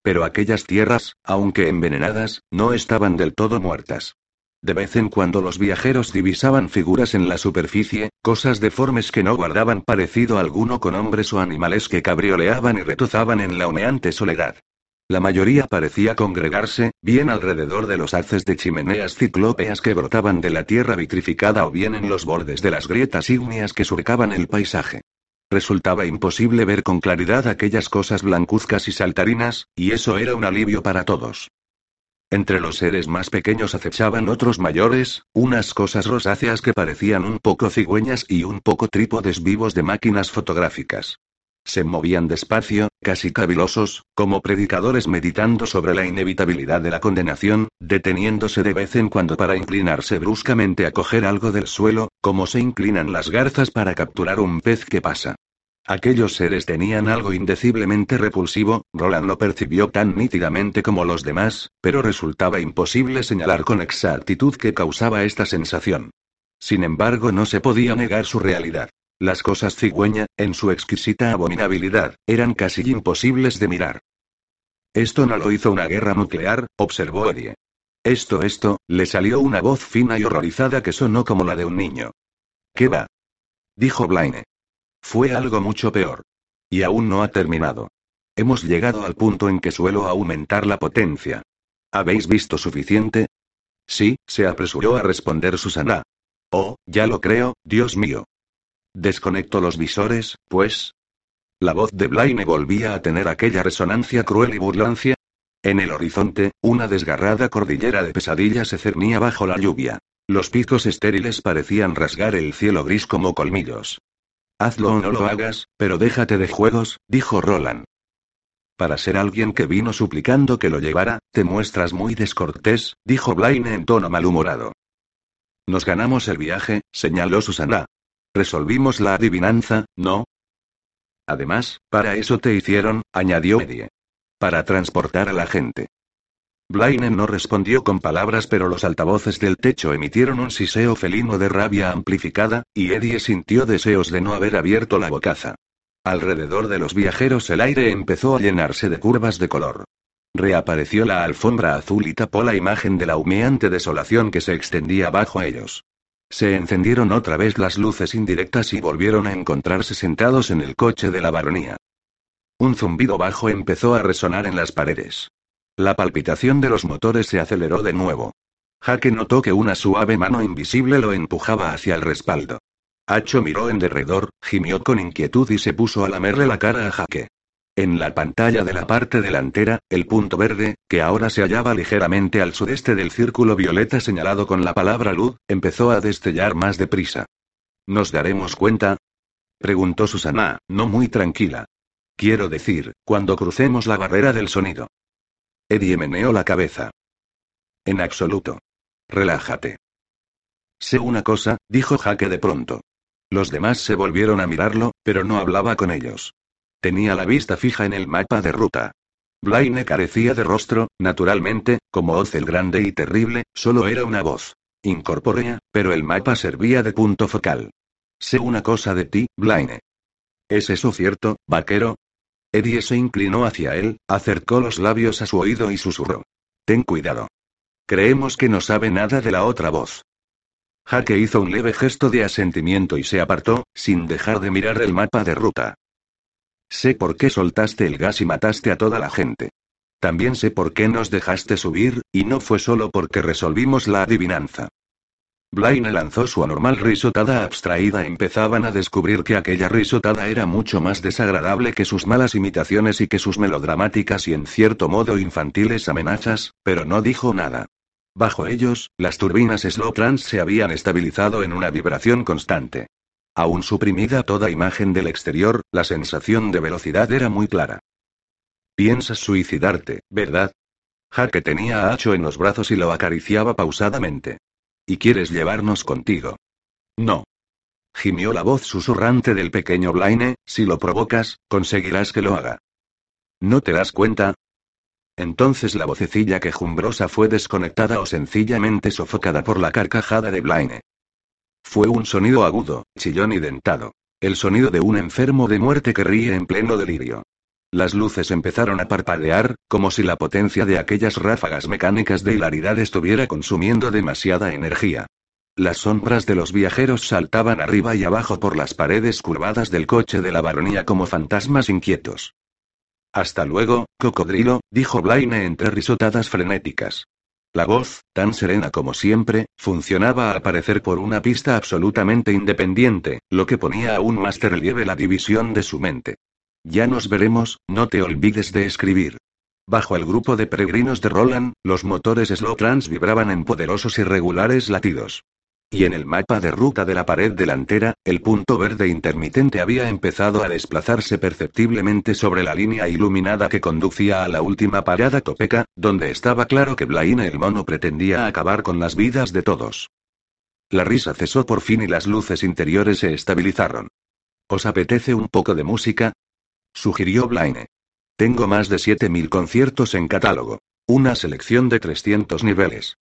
Pero aquellas tierras, aunque envenenadas, no estaban del todo muertas. De vez en cuando los viajeros divisaban figuras en la superficie, cosas deformes que no guardaban parecido alguno con hombres o animales que cabrioleaban y retuzaban en la humeante soledad. La mayoría parecía congregarse, bien alrededor de los haces de chimeneas ciclópeas que brotaban de la tierra vitrificada o bien en los bordes de las grietas ígneas que surcaban el paisaje. Resultaba imposible ver con claridad aquellas cosas blancuzcas y saltarinas, y eso era un alivio para todos. Entre los seres más pequeños acechaban otros mayores, unas cosas rosáceas que parecían un poco cigüeñas y un poco trípodes vivos de máquinas fotográficas. Se movían despacio, casi cavilosos, como predicadores meditando sobre la inevitabilidad de la condenación, deteniéndose de vez en cuando para inclinarse bruscamente a coger algo del suelo, como se inclinan las garzas para capturar un pez que pasa. Aquellos seres tenían algo indeciblemente repulsivo, Roland lo percibió tan nítidamente como los demás, pero resultaba imposible señalar con exactitud qué causaba esta sensación. Sin embargo, no se podía negar su realidad. Las cosas cigüeña, en su exquisita abominabilidad, eran casi imposibles de mirar. Esto no lo hizo una guerra nuclear, observó Eddie. Esto, esto, le salió una voz fina y horrorizada que sonó como la de un niño. ¿Qué va? Dijo Blaine. Fue algo mucho peor. Y aún no ha terminado. Hemos llegado al punto en que suelo aumentar la potencia. ¿Habéis visto suficiente? Sí, se apresuró a responder Susana. Oh, ya lo creo, Dios mío. Desconecto los visores, pues. La voz de Blaine volvía a tener aquella resonancia cruel y burlancia. En el horizonte, una desgarrada cordillera de pesadilla se cernía bajo la lluvia. Los picos estériles parecían rasgar el cielo gris como colmillos. Hazlo o no lo hagas, pero déjate de juegos, dijo Roland. Para ser alguien que vino suplicando que lo llevara, te muestras muy descortés, dijo Blaine en tono malhumorado. Nos ganamos el viaje, señaló Susana. Resolvimos la adivinanza, ¿no? Además, para eso te hicieron, añadió Eddie. Para transportar a la gente. Blaine no respondió con palabras, pero los altavoces del techo emitieron un siseo felino de rabia amplificada, y Eddie sintió deseos de no haber abierto la bocaza. Alrededor de los viajeros el aire empezó a llenarse de curvas de color. Reapareció la alfombra azul y tapó la imagen de la humeante desolación que se extendía bajo ellos. Se encendieron otra vez las luces indirectas y volvieron a encontrarse sentados en el coche de la baronía. Un zumbido bajo empezó a resonar en las paredes. La palpitación de los motores se aceleró de nuevo. Jaque notó que una suave mano invisible lo empujaba hacia el respaldo. Hacho miró en derredor, gimió con inquietud y se puso a lamerle la cara a Jaque. En la pantalla de la parte delantera, el punto verde, que ahora se hallaba ligeramente al sudeste del círculo violeta señalado con la palabra luz, empezó a destellar más deprisa. ¿Nos daremos cuenta? preguntó Susana, no muy tranquila. Quiero decir, cuando crucemos la barrera del sonido. Eddie meneó la cabeza. En absoluto. Relájate. Sé una cosa, dijo Jaque de pronto. Los demás se volvieron a mirarlo, pero no hablaba con ellos. Tenía la vista fija en el mapa de ruta. Blaine carecía de rostro, naturalmente, como Oz el grande y terrible, solo era una voz. Incorpórea, pero el mapa servía de punto focal. Sé una cosa de ti, Blaine. ¿Es eso cierto, vaquero? Eddie se inclinó hacia él, acercó los labios a su oído y susurró. Ten cuidado. Creemos que no sabe nada de la otra voz. Jaque hizo un leve gesto de asentimiento y se apartó, sin dejar de mirar el mapa de ruta. Sé por qué soltaste el gas y mataste a toda la gente. También sé por qué nos dejaste subir, y no fue solo porque resolvimos la adivinanza. Blaine lanzó su anormal risotada abstraída. Empezaban a descubrir que aquella risotada era mucho más desagradable que sus malas imitaciones y que sus melodramáticas y en cierto modo infantiles amenazas, pero no dijo nada. Bajo ellos, las turbinas slow trans se habían estabilizado en una vibración constante. Aún suprimida toda imagen del exterior, la sensación de velocidad era muy clara. Piensas suicidarte, ¿verdad? Jaque tenía a Hacho en los brazos y lo acariciaba pausadamente. ¿Y quieres llevarnos contigo? No. Gimió la voz susurrante del pequeño Blaine, si lo provocas, conseguirás que lo haga. ¿No te das cuenta? Entonces la vocecilla quejumbrosa fue desconectada o sencillamente sofocada por la carcajada de Blaine. Fue un sonido agudo, chillón y dentado. El sonido de un enfermo de muerte que ríe en pleno delirio. Las luces empezaron a parpadear, como si la potencia de aquellas ráfagas mecánicas de hilaridad estuviera consumiendo demasiada energía. Las sombras de los viajeros saltaban arriba y abajo por las paredes curvadas del coche de la baronía como fantasmas inquietos. Hasta luego, cocodrilo, dijo Blaine entre risotadas frenéticas. La voz, tan serena como siempre, funcionaba al parecer por una pista absolutamente independiente, lo que ponía aún más de relieve la división de su mente. Ya nos veremos, no te olvides de escribir. Bajo el grupo de peregrinos de Roland, los motores Slowtrans vibraban en poderosos y regulares latidos. Y en el mapa de ruta de la pared delantera, el punto verde intermitente había empezado a desplazarse perceptiblemente sobre la línea iluminada que conducía a la última parada topeca, donde estaba claro que Blaine el mono pretendía acabar con las vidas de todos. La risa cesó por fin y las luces interiores se estabilizaron. ¿Os apetece un poco de música? sugirió Blaine. Tengo más de 7.000 conciertos en catálogo. Una selección de 300 niveles.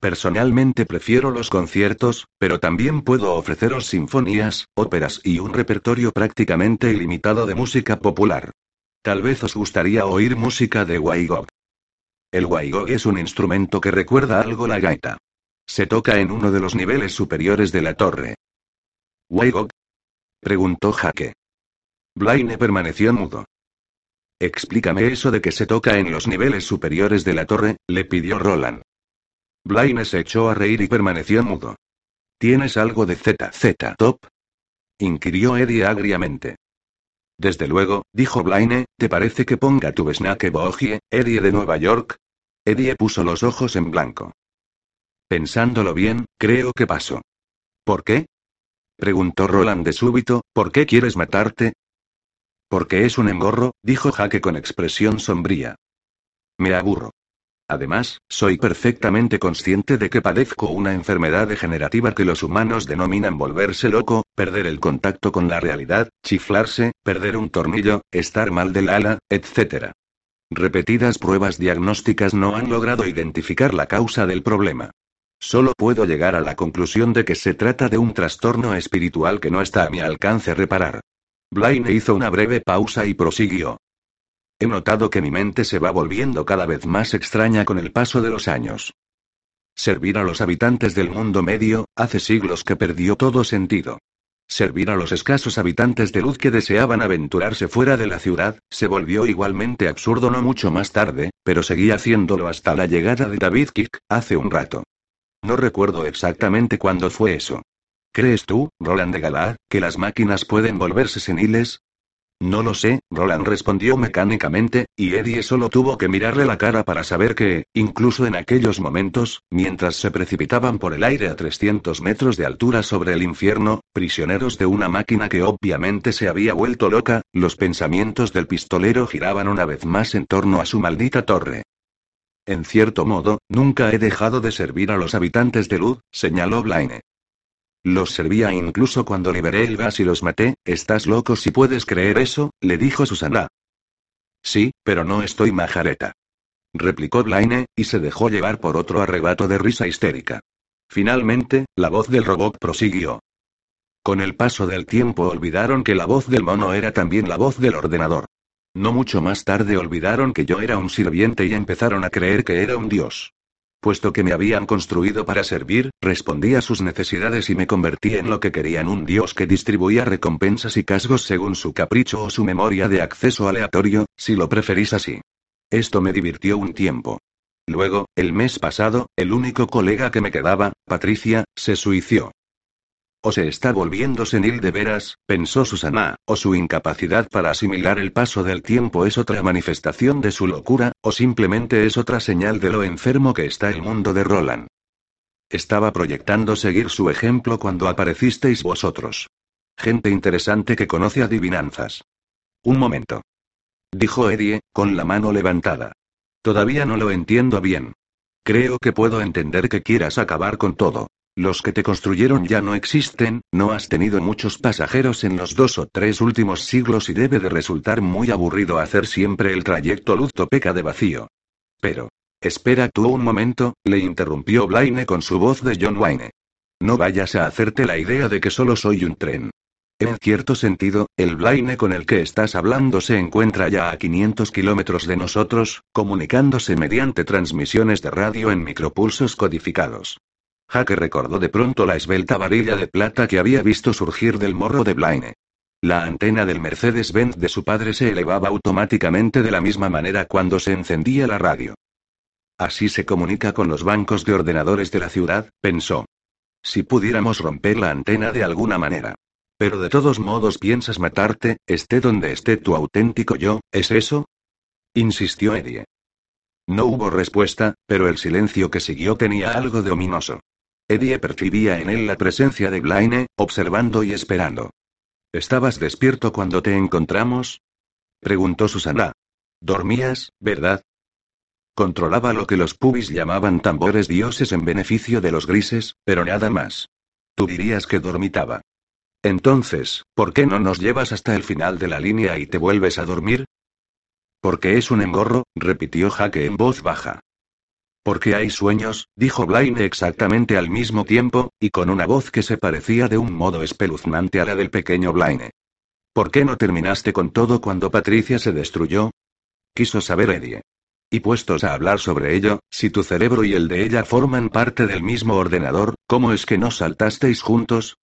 Personalmente prefiero los conciertos, pero también puedo ofreceros sinfonías, óperas y un repertorio prácticamente ilimitado de música popular. Tal vez os gustaría oír música de Waigog. El Waigog es un instrumento que recuerda algo la gaita. Se toca en uno de los niveles superiores de la torre. ¿Waigog? preguntó Jaque. Blaine permaneció mudo. Explícame eso de que se toca en los niveles superiores de la torre, le pidió Roland. Blaine se echó a reír y permaneció mudo. ¿Tienes algo de ZZ Top? inquirió Eddie agriamente. Desde luego, dijo Blaine, ¿te parece que ponga tu besnaque bogie, Eddie de Nueva York? Eddie puso los ojos en blanco. Pensándolo bien, creo que paso. ¿Por qué? preguntó Roland de súbito, ¿por qué quieres matarte? Porque es un engorro, dijo Jaque con expresión sombría. Me aburro. Además, soy perfectamente consciente de que padezco una enfermedad degenerativa que los humanos denominan volverse loco, perder el contacto con la realidad, chiflarse, perder un tornillo, estar mal del ala, etc. Repetidas pruebas diagnósticas no han logrado identificar la causa del problema. Solo puedo llegar a la conclusión de que se trata de un trastorno espiritual que no está a mi alcance reparar. Blaine hizo una breve pausa y prosiguió. He notado que mi mente se va volviendo cada vez más extraña con el paso de los años. Servir a los habitantes del mundo medio, hace siglos que perdió todo sentido. Servir a los escasos habitantes de luz que deseaban aventurarse fuera de la ciudad, se volvió igualmente absurdo no mucho más tarde, pero seguía haciéndolo hasta la llegada de David Kick, hace un rato. No recuerdo exactamente cuándo fue eso. ¿Crees tú, Roland de Galá, que las máquinas pueden volverse seniles? No lo sé, Roland respondió mecánicamente, y Eddie solo tuvo que mirarle la cara para saber que, incluso en aquellos momentos, mientras se precipitaban por el aire a 300 metros de altura sobre el infierno, prisioneros de una máquina que obviamente se había vuelto loca, los pensamientos del pistolero giraban una vez más en torno a su maldita torre. En cierto modo, nunca he dejado de servir a los habitantes de Luz, señaló Blaine. Los servía incluso cuando liberé el gas y los maté, ¿estás loco si puedes creer eso? le dijo Susana. Sí, pero no estoy majareta. Replicó Blaine, y se dejó llevar por otro arrebato de risa histérica. Finalmente, la voz del robot prosiguió. Con el paso del tiempo olvidaron que la voz del mono era también la voz del ordenador. No mucho más tarde olvidaron que yo era un sirviente y empezaron a creer que era un dios. Puesto que me habían construido para servir, respondí a sus necesidades y me convertí en lo que querían un dios que distribuía recompensas y casgos según su capricho o su memoria de acceso aleatorio, si lo preferís así. Esto me divirtió un tiempo. Luego, el mes pasado, el único colega que me quedaba, Patricia, se suicidó. O se está volviendo senil de veras, pensó Susana, o su incapacidad para asimilar el paso del tiempo es otra manifestación de su locura, o simplemente es otra señal de lo enfermo que está el mundo de Roland. Estaba proyectando seguir su ejemplo cuando aparecisteis vosotros. Gente interesante que conoce adivinanzas. Un momento. Dijo Eddie, con la mano levantada. Todavía no lo entiendo bien. Creo que puedo entender que quieras acabar con todo. Los que te construyeron ya no existen, no has tenido muchos pasajeros en los dos o tres últimos siglos y debe de resultar muy aburrido hacer siempre el trayecto luz topeca de vacío. Pero. Espera tú un momento, le interrumpió Blaine con su voz de John Wayne. No vayas a hacerte la idea de que solo soy un tren. En cierto sentido, el Blaine con el que estás hablando se encuentra ya a 500 kilómetros de nosotros, comunicándose mediante transmisiones de radio en micropulsos codificados. Jaque recordó de pronto la esbelta varilla de plata que había visto surgir del morro de Blaine. La antena del Mercedes-Benz de su padre se elevaba automáticamente de la misma manera cuando se encendía la radio. Así se comunica con los bancos de ordenadores de la ciudad, pensó. Si pudiéramos romper la antena de alguna manera. Pero de todos modos piensas matarte, esté donde esté tu auténtico yo, ¿es eso? insistió Eddie. No hubo respuesta, pero el silencio que siguió tenía algo de ominoso. Eddie percibía en él la presencia de Blaine, observando y esperando. ¿Estabas despierto cuando te encontramos? preguntó Susana. Dormías, ¿verdad? Controlaba lo que los pubis llamaban tambores dioses en beneficio de los grises, pero nada más. Tú dirías que dormitaba. Entonces, ¿por qué no nos llevas hasta el final de la línea y te vuelves a dormir? Porque es un engorro, repitió Jaque en voz baja. Porque hay sueños, dijo Blaine exactamente al mismo tiempo, y con una voz que se parecía de un modo espeluznante a la del pequeño Blaine. ¿Por qué no terminaste con todo cuando Patricia se destruyó? Quiso saber Eddie. Y puestos a hablar sobre ello, si tu cerebro y el de ella forman parte del mismo ordenador, ¿cómo es que no saltasteis juntos?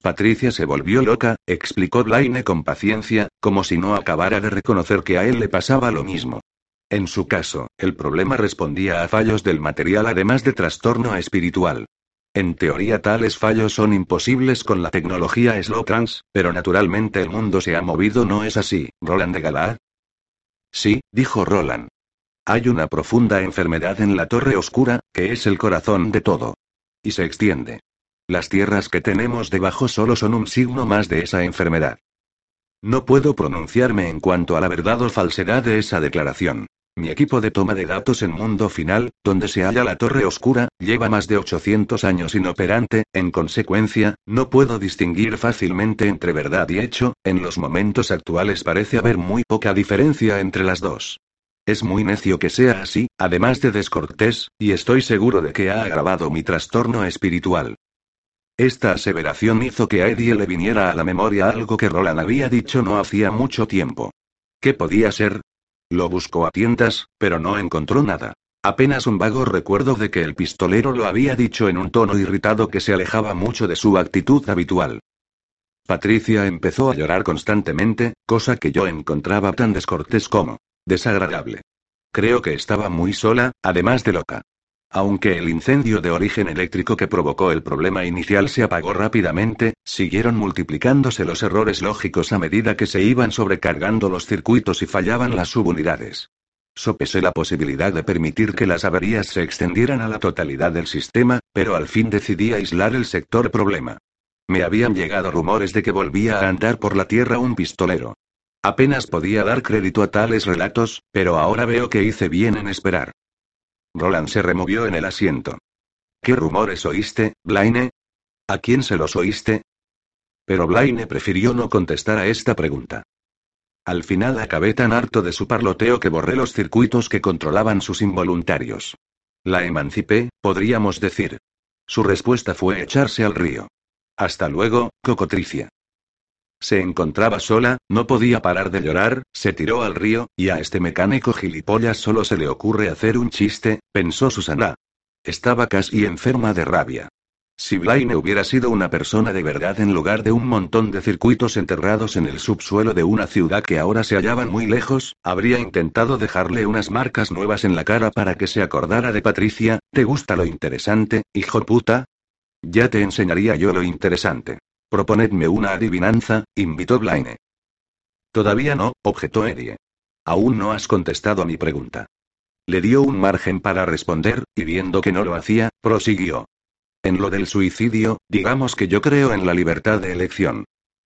Patricia se volvió loca, explicó Blaine con paciencia, como si no acabara de reconocer que a él le pasaba lo mismo. En su caso, el problema respondía a fallos del material además de trastorno espiritual. En teoría tales fallos son imposibles con la tecnología Slow Trans, pero naturalmente el mundo se ha movido, ¿no es así, Roland de Galá? Sí, dijo Roland. Hay una profunda enfermedad en la Torre Oscura, que es el corazón de todo. Y se extiende. Las tierras que tenemos debajo solo son un signo más de esa enfermedad. No puedo pronunciarme en cuanto a la verdad o falsedad de esa declaración. Mi equipo de toma de datos en Mundo Final, donde se halla la Torre Oscura, lleva más de 800 años inoperante, en consecuencia, no puedo distinguir fácilmente entre verdad y hecho, en los momentos actuales parece haber muy poca diferencia entre las dos. Es muy necio que sea así, además de descortés, y estoy seguro de que ha agravado mi trastorno espiritual. Esta aseveración hizo que a Eddie le viniera a la memoria algo que Roland había dicho no hacía mucho tiempo. ¿Qué podía ser? Lo buscó a tientas, pero no encontró nada. Apenas un vago recuerdo de que el pistolero lo había dicho en un tono irritado que se alejaba mucho de su actitud habitual. Patricia empezó a llorar constantemente, cosa que yo encontraba tan descortés como Desagradable. Creo que estaba muy sola, además de loca. Aunque el incendio de origen eléctrico que provocó el problema inicial se apagó rápidamente, siguieron multiplicándose los errores lógicos a medida que se iban sobrecargando los circuitos y fallaban las subunidades. Sopesé la posibilidad de permitir que las averías se extendieran a la totalidad del sistema, pero al fin decidí aislar el sector problema. Me habían llegado rumores de que volvía a andar por la Tierra un pistolero. Apenas podía dar crédito a tales relatos, pero ahora veo que hice bien en esperar. Roland se removió en el asiento. ¿Qué rumores oíste, Blaine? ¿A quién se los oíste? Pero Blaine prefirió no contestar a esta pregunta. Al final acabé tan harto de su parloteo que borré los circuitos que controlaban sus involuntarios. La emancipé, podríamos decir. Su respuesta fue echarse al río. Hasta luego, cocotricia. Se encontraba sola, no podía parar de llorar, se tiró al río, y a este mecánico gilipollas solo se le ocurre hacer un chiste, pensó Susana. Estaba casi enferma de rabia. Si Blaine hubiera sido una persona de verdad en lugar de un montón de circuitos enterrados en el subsuelo de una ciudad que ahora se hallaban muy lejos, habría intentado dejarle unas marcas nuevas en la cara para que se acordara de Patricia. ¿Te gusta lo interesante, hijo puta? Ya te enseñaría yo lo interesante. Proponedme una adivinanza, invitó Blaine. Todavía no, objetó Eddie. Aún no has contestado a mi pregunta. Le dio un margen para responder, y viendo que no lo hacía, prosiguió. En lo del suicidio, digamos que yo creo en la libertad de elección.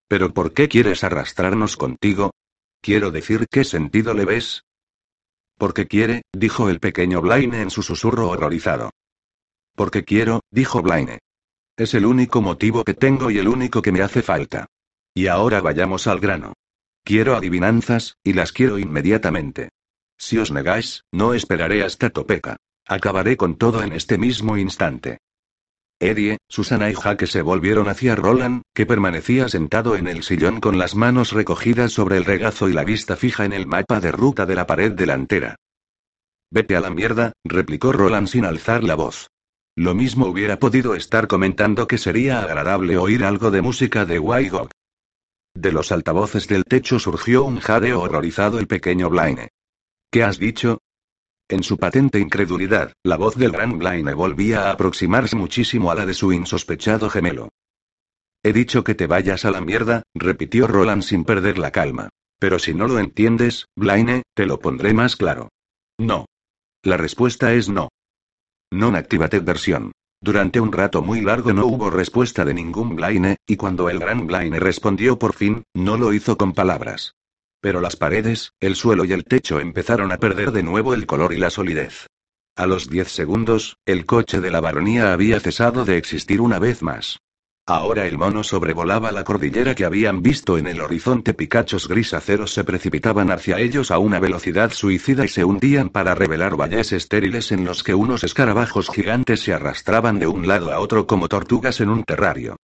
Pero ¿por qué quieres arrastrarnos contigo? Quiero decir, ¿qué sentido le ves? Porque quiere, dijo el pequeño Blaine en su susurro horrorizado. Porque quiero, dijo Blaine. Es el único motivo que tengo y el único que me hace falta. Y ahora vayamos al grano. Quiero adivinanzas, y las quiero inmediatamente. Si os negáis, no esperaré hasta Topeca. Acabaré con todo en este mismo instante. Eddie, Susana y Jaque se volvieron hacia Roland, que permanecía sentado en el sillón con las manos recogidas sobre el regazo y la vista fija en el mapa de ruta de la pared delantera. Vete a la mierda, replicó Roland sin alzar la voz. Lo mismo hubiera podido estar comentando que sería agradable oír algo de música de Wygog. De los altavoces del techo surgió un jadeo horrorizado el pequeño Blaine. ¿Qué has dicho? En su patente incredulidad, la voz del gran Blaine volvía a aproximarse muchísimo a la de su insospechado gemelo. He dicho que te vayas a la mierda, repitió Roland sin perder la calma. Pero si no lo entiendes, Blaine, te lo pondré más claro. No. La respuesta es no. Non-activated versión. Durante un rato muy largo no hubo respuesta de ningún Blaine, y cuando el gran Blaine respondió por fin, no lo hizo con palabras. Pero las paredes, el suelo y el techo empezaron a perder de nuevo el color y la solidez. A los diez segundos, el coche de la baronía había cesado de existir una vez más. Ahora el mono sobrevolaba la cordillera que habían visto en el horizonte picachos gris aceros se precipitaban hacia ellos a una velocidad suicida y se hundían para revelar valles estériles en los que unos escarabajos gigantes se arrastraban de un lado a otro como tortugas en un terrario.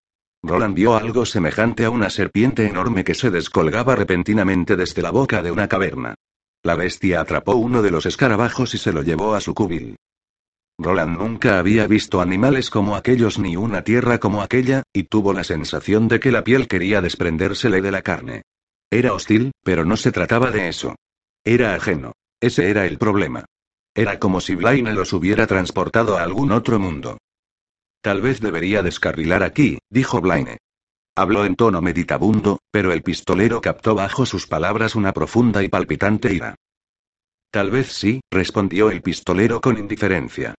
Roland vio algo semejante a una serpiente enorme que se descolgaba repentinamente desde la boca de una caverna. La bestia atrapó uno de los escarabajos y se lo llevó a su cubil. Roland nunca había visto animales como aquellos ni una tierra como aquella, y tuvo la sensación de que la piel quería desprendérsele de la carne. Era hostil, pero no se trataba de eso. Era ajeno. Ese era el problema. Era como si Blaine los hubiera transportado a algún otro mundo. Tal vez debería descarrilar aquí, dijo Blaine. Habló en tono meditabundo, pero el pistolero captó bajo sus palabras una profunda y palpitante ira. Tal vez sí, respondió el pistolero con indiferencia.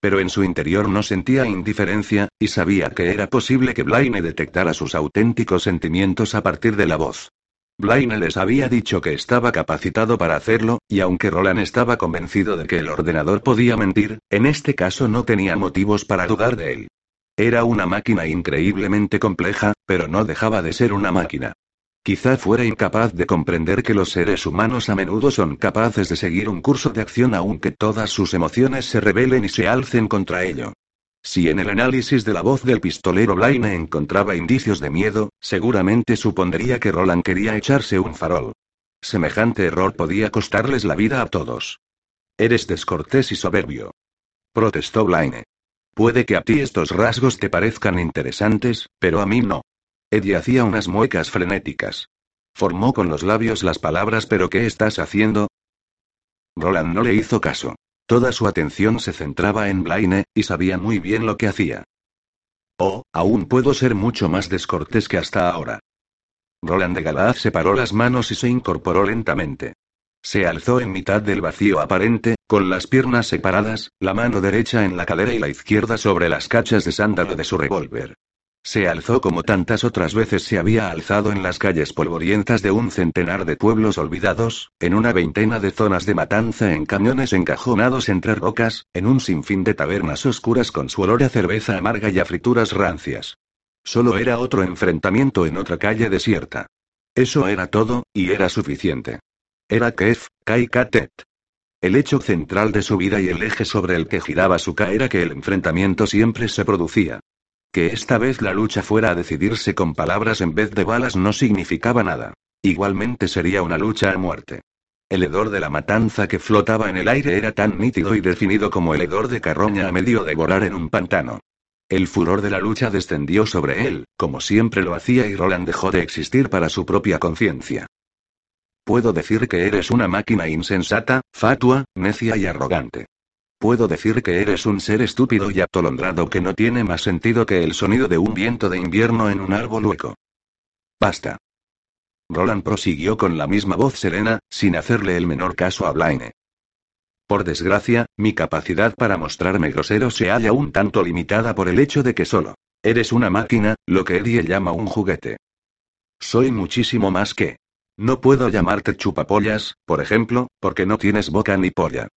Pero en su interior no sentía indiferencia, y sabía que era posible que Blaine detectara sus auténticos sentimientos a partir de la voz. Blaine les había dicho que estaba capacitado para hacerlo, y aunque Roland estaba convencido de que el ordenador podía mentir, en este caso no tenía motivos para dudar de él. Era una máquina increíblemente compleja, pero no dejaba de ser una máquina. Quizá fuera incapaz de comprender que los seres humanos a menudo son capaces de seguir un curso de acción aunque todas sus emociones se rebelen y se alcen contra ello. Si en el análisis de la voz del pistolero Blaine encontraba indicios de miedo, seguramente supondría que Roland quería echarse un farol. Semejante error podía costarles la vida a todos. Eres descortés y soberbio. Protestó Blaine. Puede que a ti estos rasgos te parezcan interesantes, pero a mí no. Eddie hacía unas muecas frenéticas. Formó con los labios las palabras pero ¿qué estás haciendo? Roland no le hizo caso. Toda su atención se centraba en Blaine, y sabía muy bien lo que hacía. Oh, aún puedo ser mucho más descortés que hasta ahora. Roland de Galaz separó las manos y se incorporó lentamente. Se alzó en mitad del vacío aparente, con las piernas separadas, la mano derecha en la cadera y la izquierda sobre las cachas de sándalo de su revólver. Se alzó como tantas otras veces se había alzado en las calles polvorientas de un centenar de pueblos olvidados, en una veintena de zonas de matanza en camiones encajonados entre rocas, en un sinfín de tabernas oscuras con su olor a cerveza amarga y a frituras rancias. Solo era otro enfrentamiento en otra calle desierta. Eso era todo, y era suficiente. Era Kef, Kai Katet. El hecho central de su vida y el eje sobre el que giraba su K era que el enfrentamiento siempre se producía. Que esta vez la lucha fuera a decidirse con palabras en vez de balas no significaba nada. Igualmente sería una lucha a muerte. El hedor de la matanza que flotaba en el aire era tan nítido y definido como el hedor de carroña a medio devorar en un pantano. El furor de la lucha descendió sobre él, como siempre lo hacía y Roland dejó de existir para su propia conciencia. Puedo decir que eres una máquina insensata, fatua, necia y arrogante. Puedo decir que eres un ser estúpido y atolondrado que no tiene más sentido que el sonido de un viento de invierno en un árbol hueco. Basta. Roland prosiguió con la misma voz serena, sin hacerle el menor caso a Blaine. Por desgracia, mi capacidad para mostrarme grosero se halla un tanto limitada por el hecho de que solo eres una máquina, lo que Eddie llama un juguete. Soy muchísimo más que. No puedo llamarte chupapollas, por ejemplo, porque no tienes boca ni polla.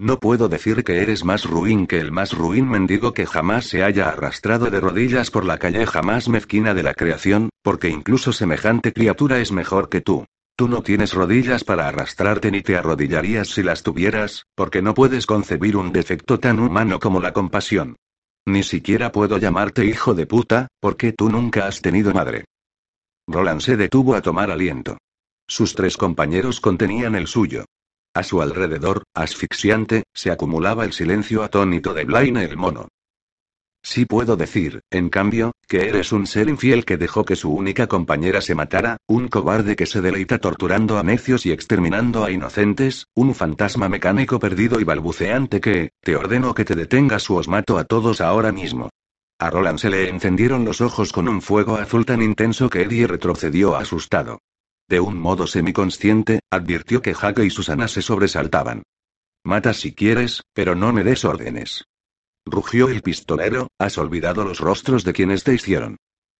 No puedo decir que eres más ruin que el más ruin mendigo que jamás se haya arrastrado de rodillas por la calle jamás mezquina de la creación, porque incluso semejante criatura es mejor que tú. Tú no tienes rodillas para arrastrarte ni te arrodillarías si las tuvieras, porque no puedes concebir un defecto tan humano como la compasión. Ni siquiera puedo llamarte hijo de puta, porque tú nunca has tenido madre. Roland se detuvo a tomar aliento. Sus tres compañeros contenían el suyo. A su alrededor, asfixiante, se acumulaba el silencio atónito de Blaine el mono. Sí puedo decir, en cambio, que eres un ser infiel que dejó que su única compañera se matara, un cobarde que se deleita torturando a necios y exterminando a inocentes, un fantasma mecánico perdido y balbuceante que, te ordeno que te detengas o os mato a todos ahora mismo. A Roland se le encendieron los ojos con un fuego azul tan intenso que Eddie retrocedió asustado. De un modo semiconsciente, advirtió que Jaque y Susana se sobresaltaban. Mata si quieres, pero no me des órdenes. Rugió el pistolero, has olvidado los rostros de quienes te hicieron.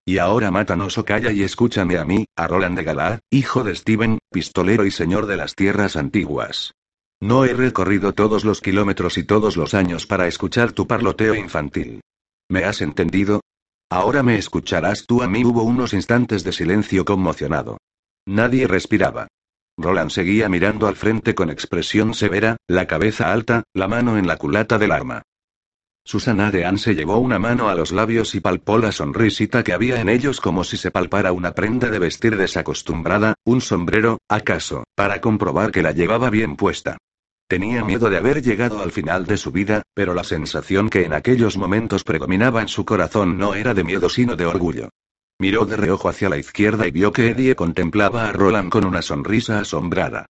Y ahora mátanos o calla y escúchame a mí, a Roland de Galaad, hijo de Steven, pistolero y señor de las tierras antiguas. No he recorrido todos los kilómetros y todos los años para escuchar tu parloteo infantil. ¿Me has entendido? Ahora me escucharás tú a mí. Hubo unos instantes de silencio conmocionado. Nadie respiraba. Roland seguía mirando al frente con expresión severa, la cabeza alta, la mano en la culata del arma. Susana de se llevó una mano a los labios y palpó la sonrisita que había en ellos como si se palpara una prenda de vestir desacostumbrada, un sombrero, acaso, para comprobar que la llevaba bien puesta. Tenía miedo de haber llegado al final de su vida, pero la sensación que en aquellos momentos predominaba en su corazón no era de miedo sino de orgullo. Miró de reojo hacia la izquierda y vio que Eddie contemplaba a Roland con una sonrisa asombrada.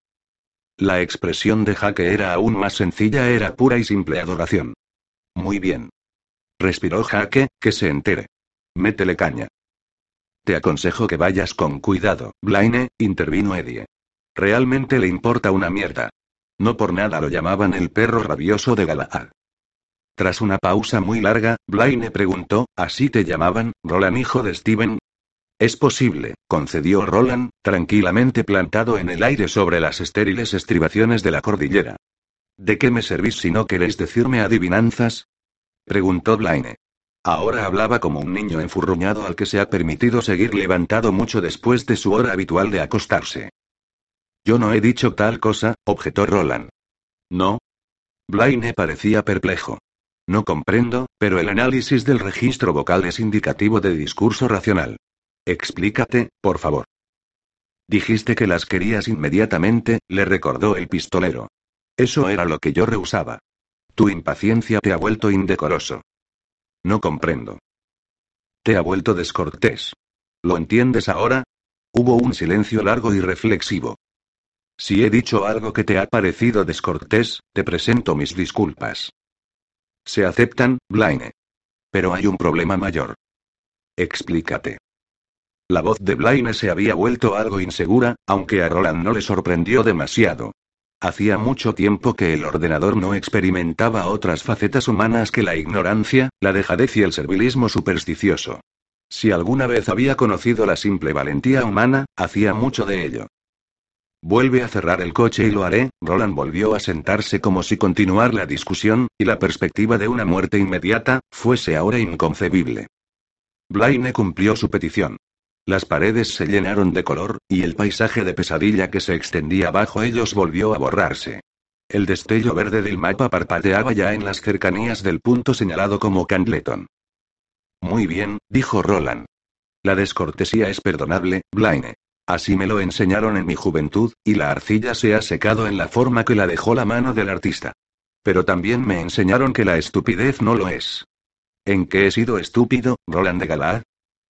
La expresión de Jaque era aún más sencilla, era pura y simple adoración. Muy bien. Respiró Jaque, que se entere. Métele caña. Te aconsejo que vayas con cuidado, Blaine, intervino Eddie. Realmente le importa una mierda. No por nada lo llamaban el perro rabioso de Galahad. Tras una pausa muy larga, Blaine preguntó, ¿así te llamaban, Roland hijo de Steven? Es posible, concedió Roland, tranquilamente plantado en el aire sobre las estériles estribaciones de la cordillera. ¿De qué me servís si no queréis decirme adivinanzas? preguntó Blaine. Ahora hablaba como un niño enfurruñado al que se ha permitido seguir levantado mucho después de su hora habitual de acostarse. Yo no he dicho tal cosa, objetó Roland. ¿No? Blaine parecía perplejo. No comprendo, pero el análisis del registro vocal es indicativo de discurso racional. Explícate, por favor. Dijiste que las querías inmediatamente, le recordó el pistolero. Eso era lo que yo rehusaba. Tu impaciencia te ha vuelto indecoroso. No comprendo. Te ha vuelto descortés. ¿Lo entiendes ahora? Hubo un silencio largo y reflexivo. Si he dicho algo que te ha parecido descortés, te presento mis disculpas. Se aceptan, Blaine. Pero hay un problema mayor. Explícate. La voz de Blaine se había vuelto algo insegura, aunque a Roland no le sorprendió demasiado. Hacía mucho tiempo que el ordenador no experimentaba otras facetas humanas que la ignorancia, la dejadez y el servilismo supersticioso. Si alguna vez había conocido la simple valentía humana, hacía mucho de ello. Vuelve a cerrar el coche y lo haré. Roland volvió a sentarse como si continuar la discusión, y la perspectiva de una muerte inmediata, fuese ahora inconcebible. Blaine cumplió su petición. Las paredes se llenaron de color, y el paisaje de pesadilla que se extendía bajo ellos volvió a borrarse. El destello verde del mapa parpadeaba ya en las cercanías del punto señalado como Candleton. Muy bien, dijo Roland. La descortesía es perdonable, Blaine. Así me lo enseñaron en mi juventud, y la arcilla se ha secado en la forma que la dejó la mano del artista. Pero también me enseñaron que la estupidez no lo es. ¿En qué he sido estúpido, Roland de Galad?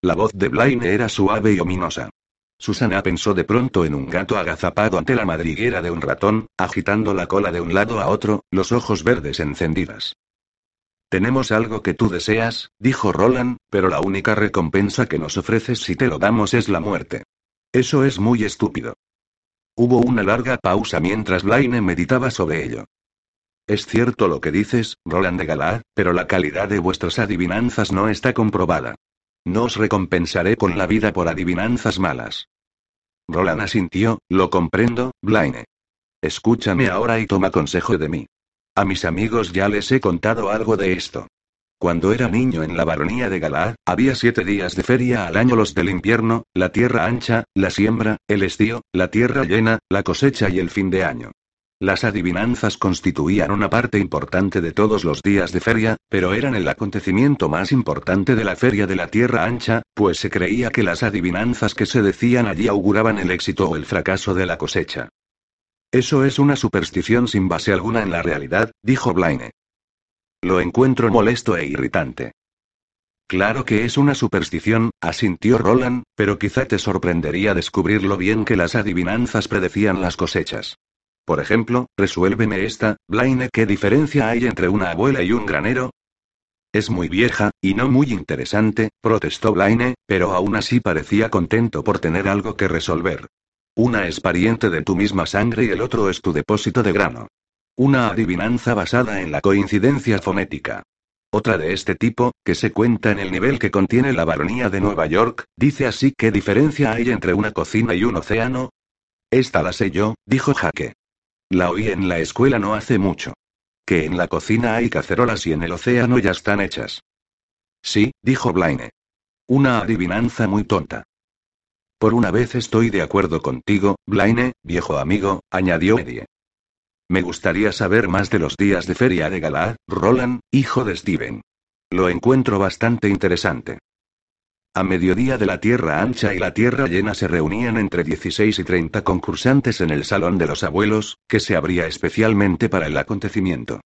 La voz de Blaine era suave y ominosa. Susana pensó de pronto en un gato agazapado ante la madriguera de un ratón, agitando la cola de un lado a otro, los ojos verdes encendidas. Tenemos algo que tú deseas, dijo Roland, pero la única recompensa que nos ofreces si te lo damos es la muerte. Eso es muy estúpido. Hubo una larga pausa mientras Blaine meditaba sobre ello. Es cierto lo que dices, Roland de Galad, pero la calidad de vuestras adivinanzas no está comprobada. No os recompensaré con la vida por adivinanzas malas. Roland asintió, lo comprendo, Blaine. Escúchame ahora y toma consejo de mí. A mis amigos ya les he contado algo de esto. Cuando era niño en la baronía de Galaad, había siete días de feria al año los del invierno, la tierra ancha, la siembra, el estío, la tierra llena, la cosecha y el fin de año. Las adivinanzas constituían una parte importante de todos los días de feria, pero eran el acontecimiento más importante de la feria de la Tierra Ancha, pues se creía que las adivinanzas que se decían allí auguraban el éxito o el fracaso de la cosecha. Eso es una superstición sin base alguna en la realidad, dijo Blaine. Lo encuentro molesto e irritante. Claro que es una superstición, asintió Roland, pero quizá te sorprendería descubrir lo bien que las adivinanzas predecían las cosechas. Por ejemplo, resuélveme esta, Blaine, ¿qué diferencia hay entre una abuela y un granero? Es muy vieja, y no muy interesante, protestó Blaine, pero aún así parecía contento por tener algo que resolver. Una es pariente de tu misma sangre y el otro es tu depósito de grano. Una adivinanza basada en la coincidencia fonética. Otra de este tipo, que se cuenta en el nivel que contiene la baronía de Nueva York, dice así qué diferencia hay entre una cocina y un océano. Esta la sé yo, dijo Jaque. La oí en la escuela no hace mucho. Que en la cocina hay cacerolas y en el océano ya están hechas. Sí, dijo Blaine. Una adivinanza muy tonta. Por una vez estoy de acuerdo contigo, Blaine, viejo amigo, añadió Eddie. Me gustaría saber más de los días de feria de Galaad, Roland, hijo de Steven. Lo encuentro bastante interesante. A mediodía de la Tierra Ancha y la Tierra Llena se reunían entre 16 y 30 concursantes en el Salón de los Abuelos, que se abría especialmente para el acontecimiento.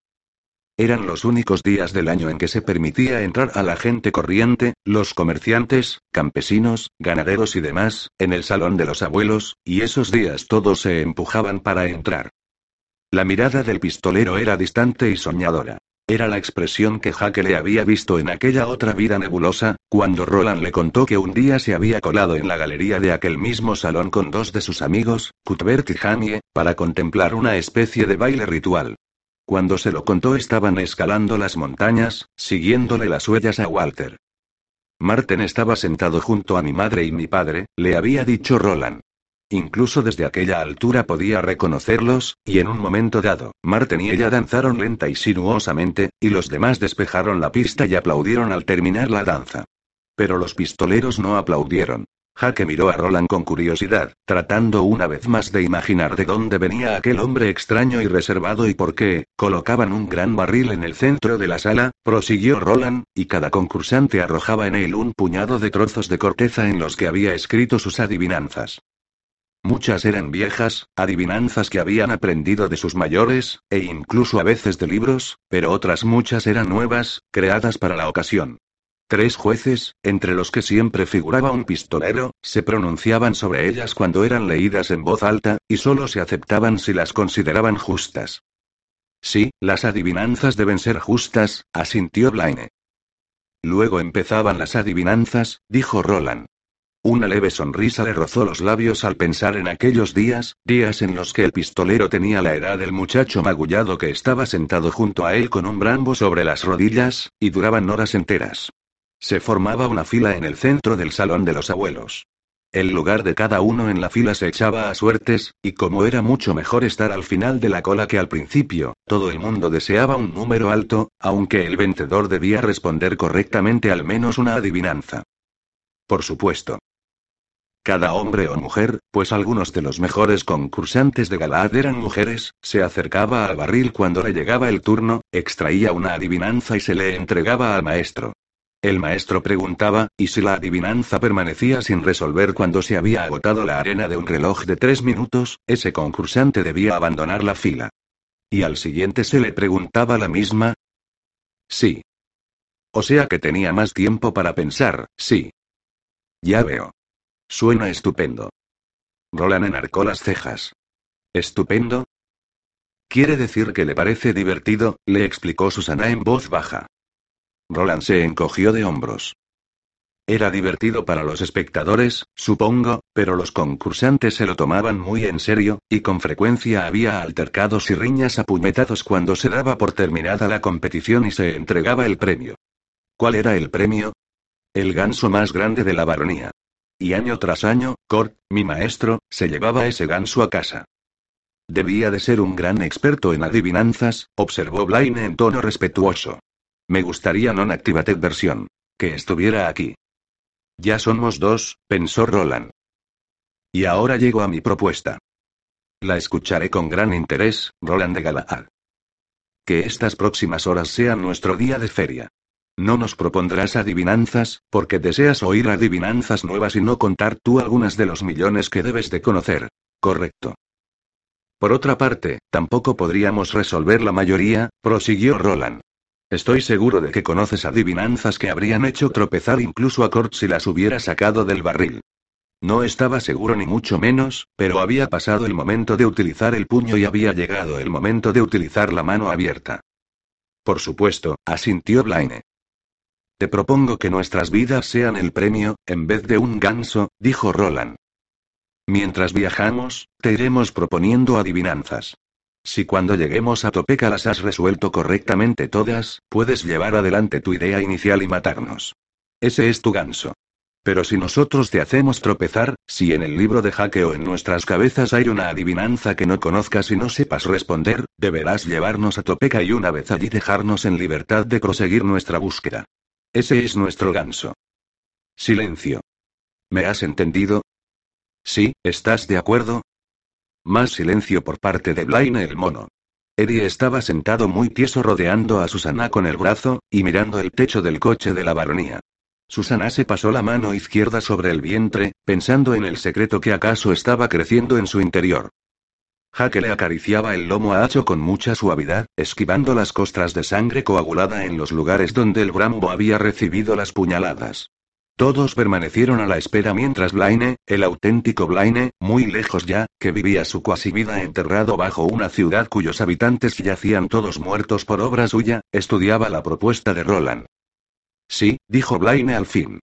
Eran los únicos días del año en que se permitía entrar a la gente corriente, los comerciantes, campesinos, ganaderos y demás, en el Salón de los Abuelos, y esos días todos se empujaban para entrar. La mirada del pistolero era distante y soñadora. Era la expresión que Jaque le había visto en aquella otra vida nebulosa, cuando Roland le contó que un día se había colado en la galería de aquel mismo salón con dos de sus amigos, Cuthbert y Jamie, para contemplar una especie de baile ritual. Cuando se lo contó estaban escalando las montañas, siguiéndole las huellas a Walter. Marten estaba sentado junto a mi madre y mi padre, le había dicho Roland. Incluso desde aquella altura podía reconocerlos, y en un momento dado, Marten y ella danzaron lenta y sinuosamente, y los demás despejaron la pista y aplaudieron al terminar la danza. Pero los pistoleros no aplaudieron. Jaque miró a Roland con curiosidad, tratando una vez más de imaginar de dónde venía aquel hombre extraño y reservado y por qué, colocaban un gran barril en el centro de la sala, prosiguió Roland, y cada concursante arrojaba en él un puñado de trozos de corteza en los que había escrito sus adivinanzas. Muchas eran viejas, adivinanzas que habían aprendido de sus mayores, e incluso a veces de libros, pero otras muchas eran nuevas, creadas para la ocasión. Tres jueces, entre los que siempre figuraba un pistolero, se pronunciaban sobre ellas cuando eran leídas en voz alta, y solo se aceptaban si las consideraban justas. Sí, las adivinanzas deben ser justas, asintió Blaine. Luego empezaban las adivinanzas, dijo Roland. Una leve sonrisa le rozó los labios al pensar en aquellos días, días en los que el pistolero tenía la edad del muchacho magullado que estaba sentado junto a él con un brambo sobre las rodillas, y duraban horas enteras. Se formaba una fila en el centro del salón de los abuelos. El lugar de cada uno en la fila se echaba a suertes, y como era mucho mejor estar al final de la cola que al principio, todo el mundo deseaba un número alto, aunque el vencedor debía responder correctamente al menos una adivinanza. Por supuesto. Cada hombre o mujer, pues algunos de los mejores concursantes de Galaad eran mujeres, se acercaba al barril cuando le llegaba el turno, extraía una adivinanza y se le entregaba al maestro. El maestro preguntaba, ¿y si la adivinanza permanecía sin resolver cuando se había agotado la arena de un reloj de tres minutos, ese concursante debía abandonar la fila? ¿Y al siguiente se le preguntaba la misma? Sí. O sea que tenía más tiempo para pensar, sí. Ya veo. Suena estupendo. Roland enarcó las cejas. ¿Estupendo? Quiere decir que le parece divertido, le explicó Susana en voz baja. Roland se encogió de hombros. Era divertido para los espectadores, supongo, pero los concursantes se lo tomaban muy en serio, y con frecuencia había altercados y riñas a cuando se daba por terminada la competición y se entregaba el premio. ¿Cuál era el premio? El ganso más grande de la baronía. Y año tras año, Cort, mi maestro, se llevaba ese ganso a casa. Debía de ser un gran experto en adivinanzas, observó Blaine en tono respetuoso. Me gustaría non activated versión. Que estuviera aquí. Ya somos dos, pensó Roland. Y ahora llego a mi propuesta. La escucharé con gran interés, Roland de Galahad. Que estas próximas horas sean nuestro día de feria. No nos propondrás adivinanzas, porque deseas oír adivinanzas nuevas y no contar tú algunas de los millones que debes de conocer. Correcto. Por otra parte, tampoco podríamos resolver la mayoría, prosiguió Roland. Estoy seguro de que conoces adivinanzas que habrían hecho tropezar incluso a Kurt si las hubiera sacado del barril. No estaba seguro ni mucho menos, pero había pasado el momento de utilizar el puño y había llegado el momento de utilizar la mano abierta. Por supuesto, asintió Blaine. Te propongo que nuestras vidas sean el premio, en vez de un ganso, dijo Roland. Mientras viajamos, te iremos proponiendo adivinanzas. Si cuando lleguemos a Topeka las has resuelto correctamente todas, puedes llevar adelante tu idea inicial y matarnos. Ese es tu ganso. Pero si nosotros te hacemos tropezar, si en el libro de jaque o en nuestras cabezas hay una adivinanza que no conozcas y no sepas responder, deberás llevarnos a Topeka y una vez allí dejarnos en libertad de proseguir nuestra búsqueda. Ese es nuestro ganso. Silencio. ¿Me has entendido? Sí, ¿estás de acuerdo? Más silencio por parte de Blaine el mono. Eddie estaba sentado muy tieso rodeando a Susana con el brazo, y mirando el techo del coche de la baronía. Susana se pasó la mano izquierda sobre el vientre, pensando en el secreto que acaso estaba creciendo en su interior. Jaque le acariciaba el lomo a Hacho con mucha suavidad, esquivando las costras de sangre coagulada en los lugares donde el Brambo había recibido las puñaladas. Todos permanecieron a la espera mientras Blaine, el auténtico Blaine, muy lejos ya, que vivía su cuasi vida enterrado bajo una ciudad cuyos habitantes yacían todos muertos por obra suya, estudiaba la propuesta de Roland. Sí, dijo Blaine al fin.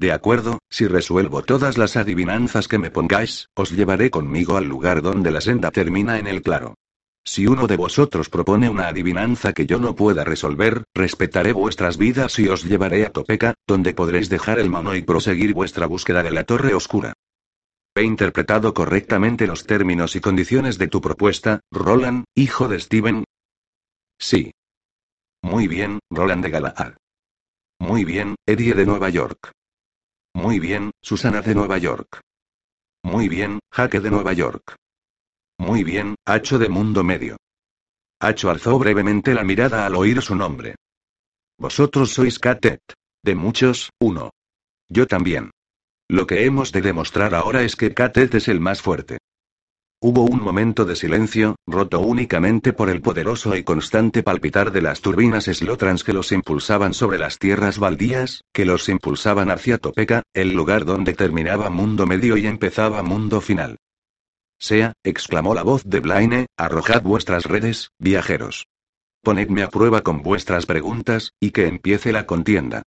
De acuerdo, si resuelvo todas las adivinanzas que me pongáis, os llevaré conmigo al lugar donde la senda termina en el claro. Si uno de vosotros propone una adivinanza que yo no pueda resolver, respetaré vuestras vidas y os llevaré a Topeka, donde podréis dejar el mano y proseguir vuestra búsqueda de la Torre Oscura. He interpretado correctamente los términos y condiciones de tu propuesta, Roland, hijo de Steven. Sí. Muy bien, Roland de Galahad. Muy bien, Eddie de Nueva York. Muy bien, Susana de Nueva York. Muy bien, Jaque de Nueva York. Muy bien, Hacho de Mundo Medio. Hacho alzó brevemente la mirada al oír su nombre. Vosotros sois Katet. De muchos, uno. Yo también. Lo que hemos de demostrar ahora es que Katet es el más fuerte. Hubo un momento de silencio, roto únicamente por el poderoso y constante palpitar de las turbinas Slotrans que los impulsaban sobre las tierras baldías, que los impulsaban hacia Topeka, el lugar donde terminaba Mundo Medio y empezaba Mundo Final. Sea, exclamó la voz de Blaine, arrojad vuestras redes, viajeros. Ponedme a prueba con vuestras preguntas, y que empiece la contienda.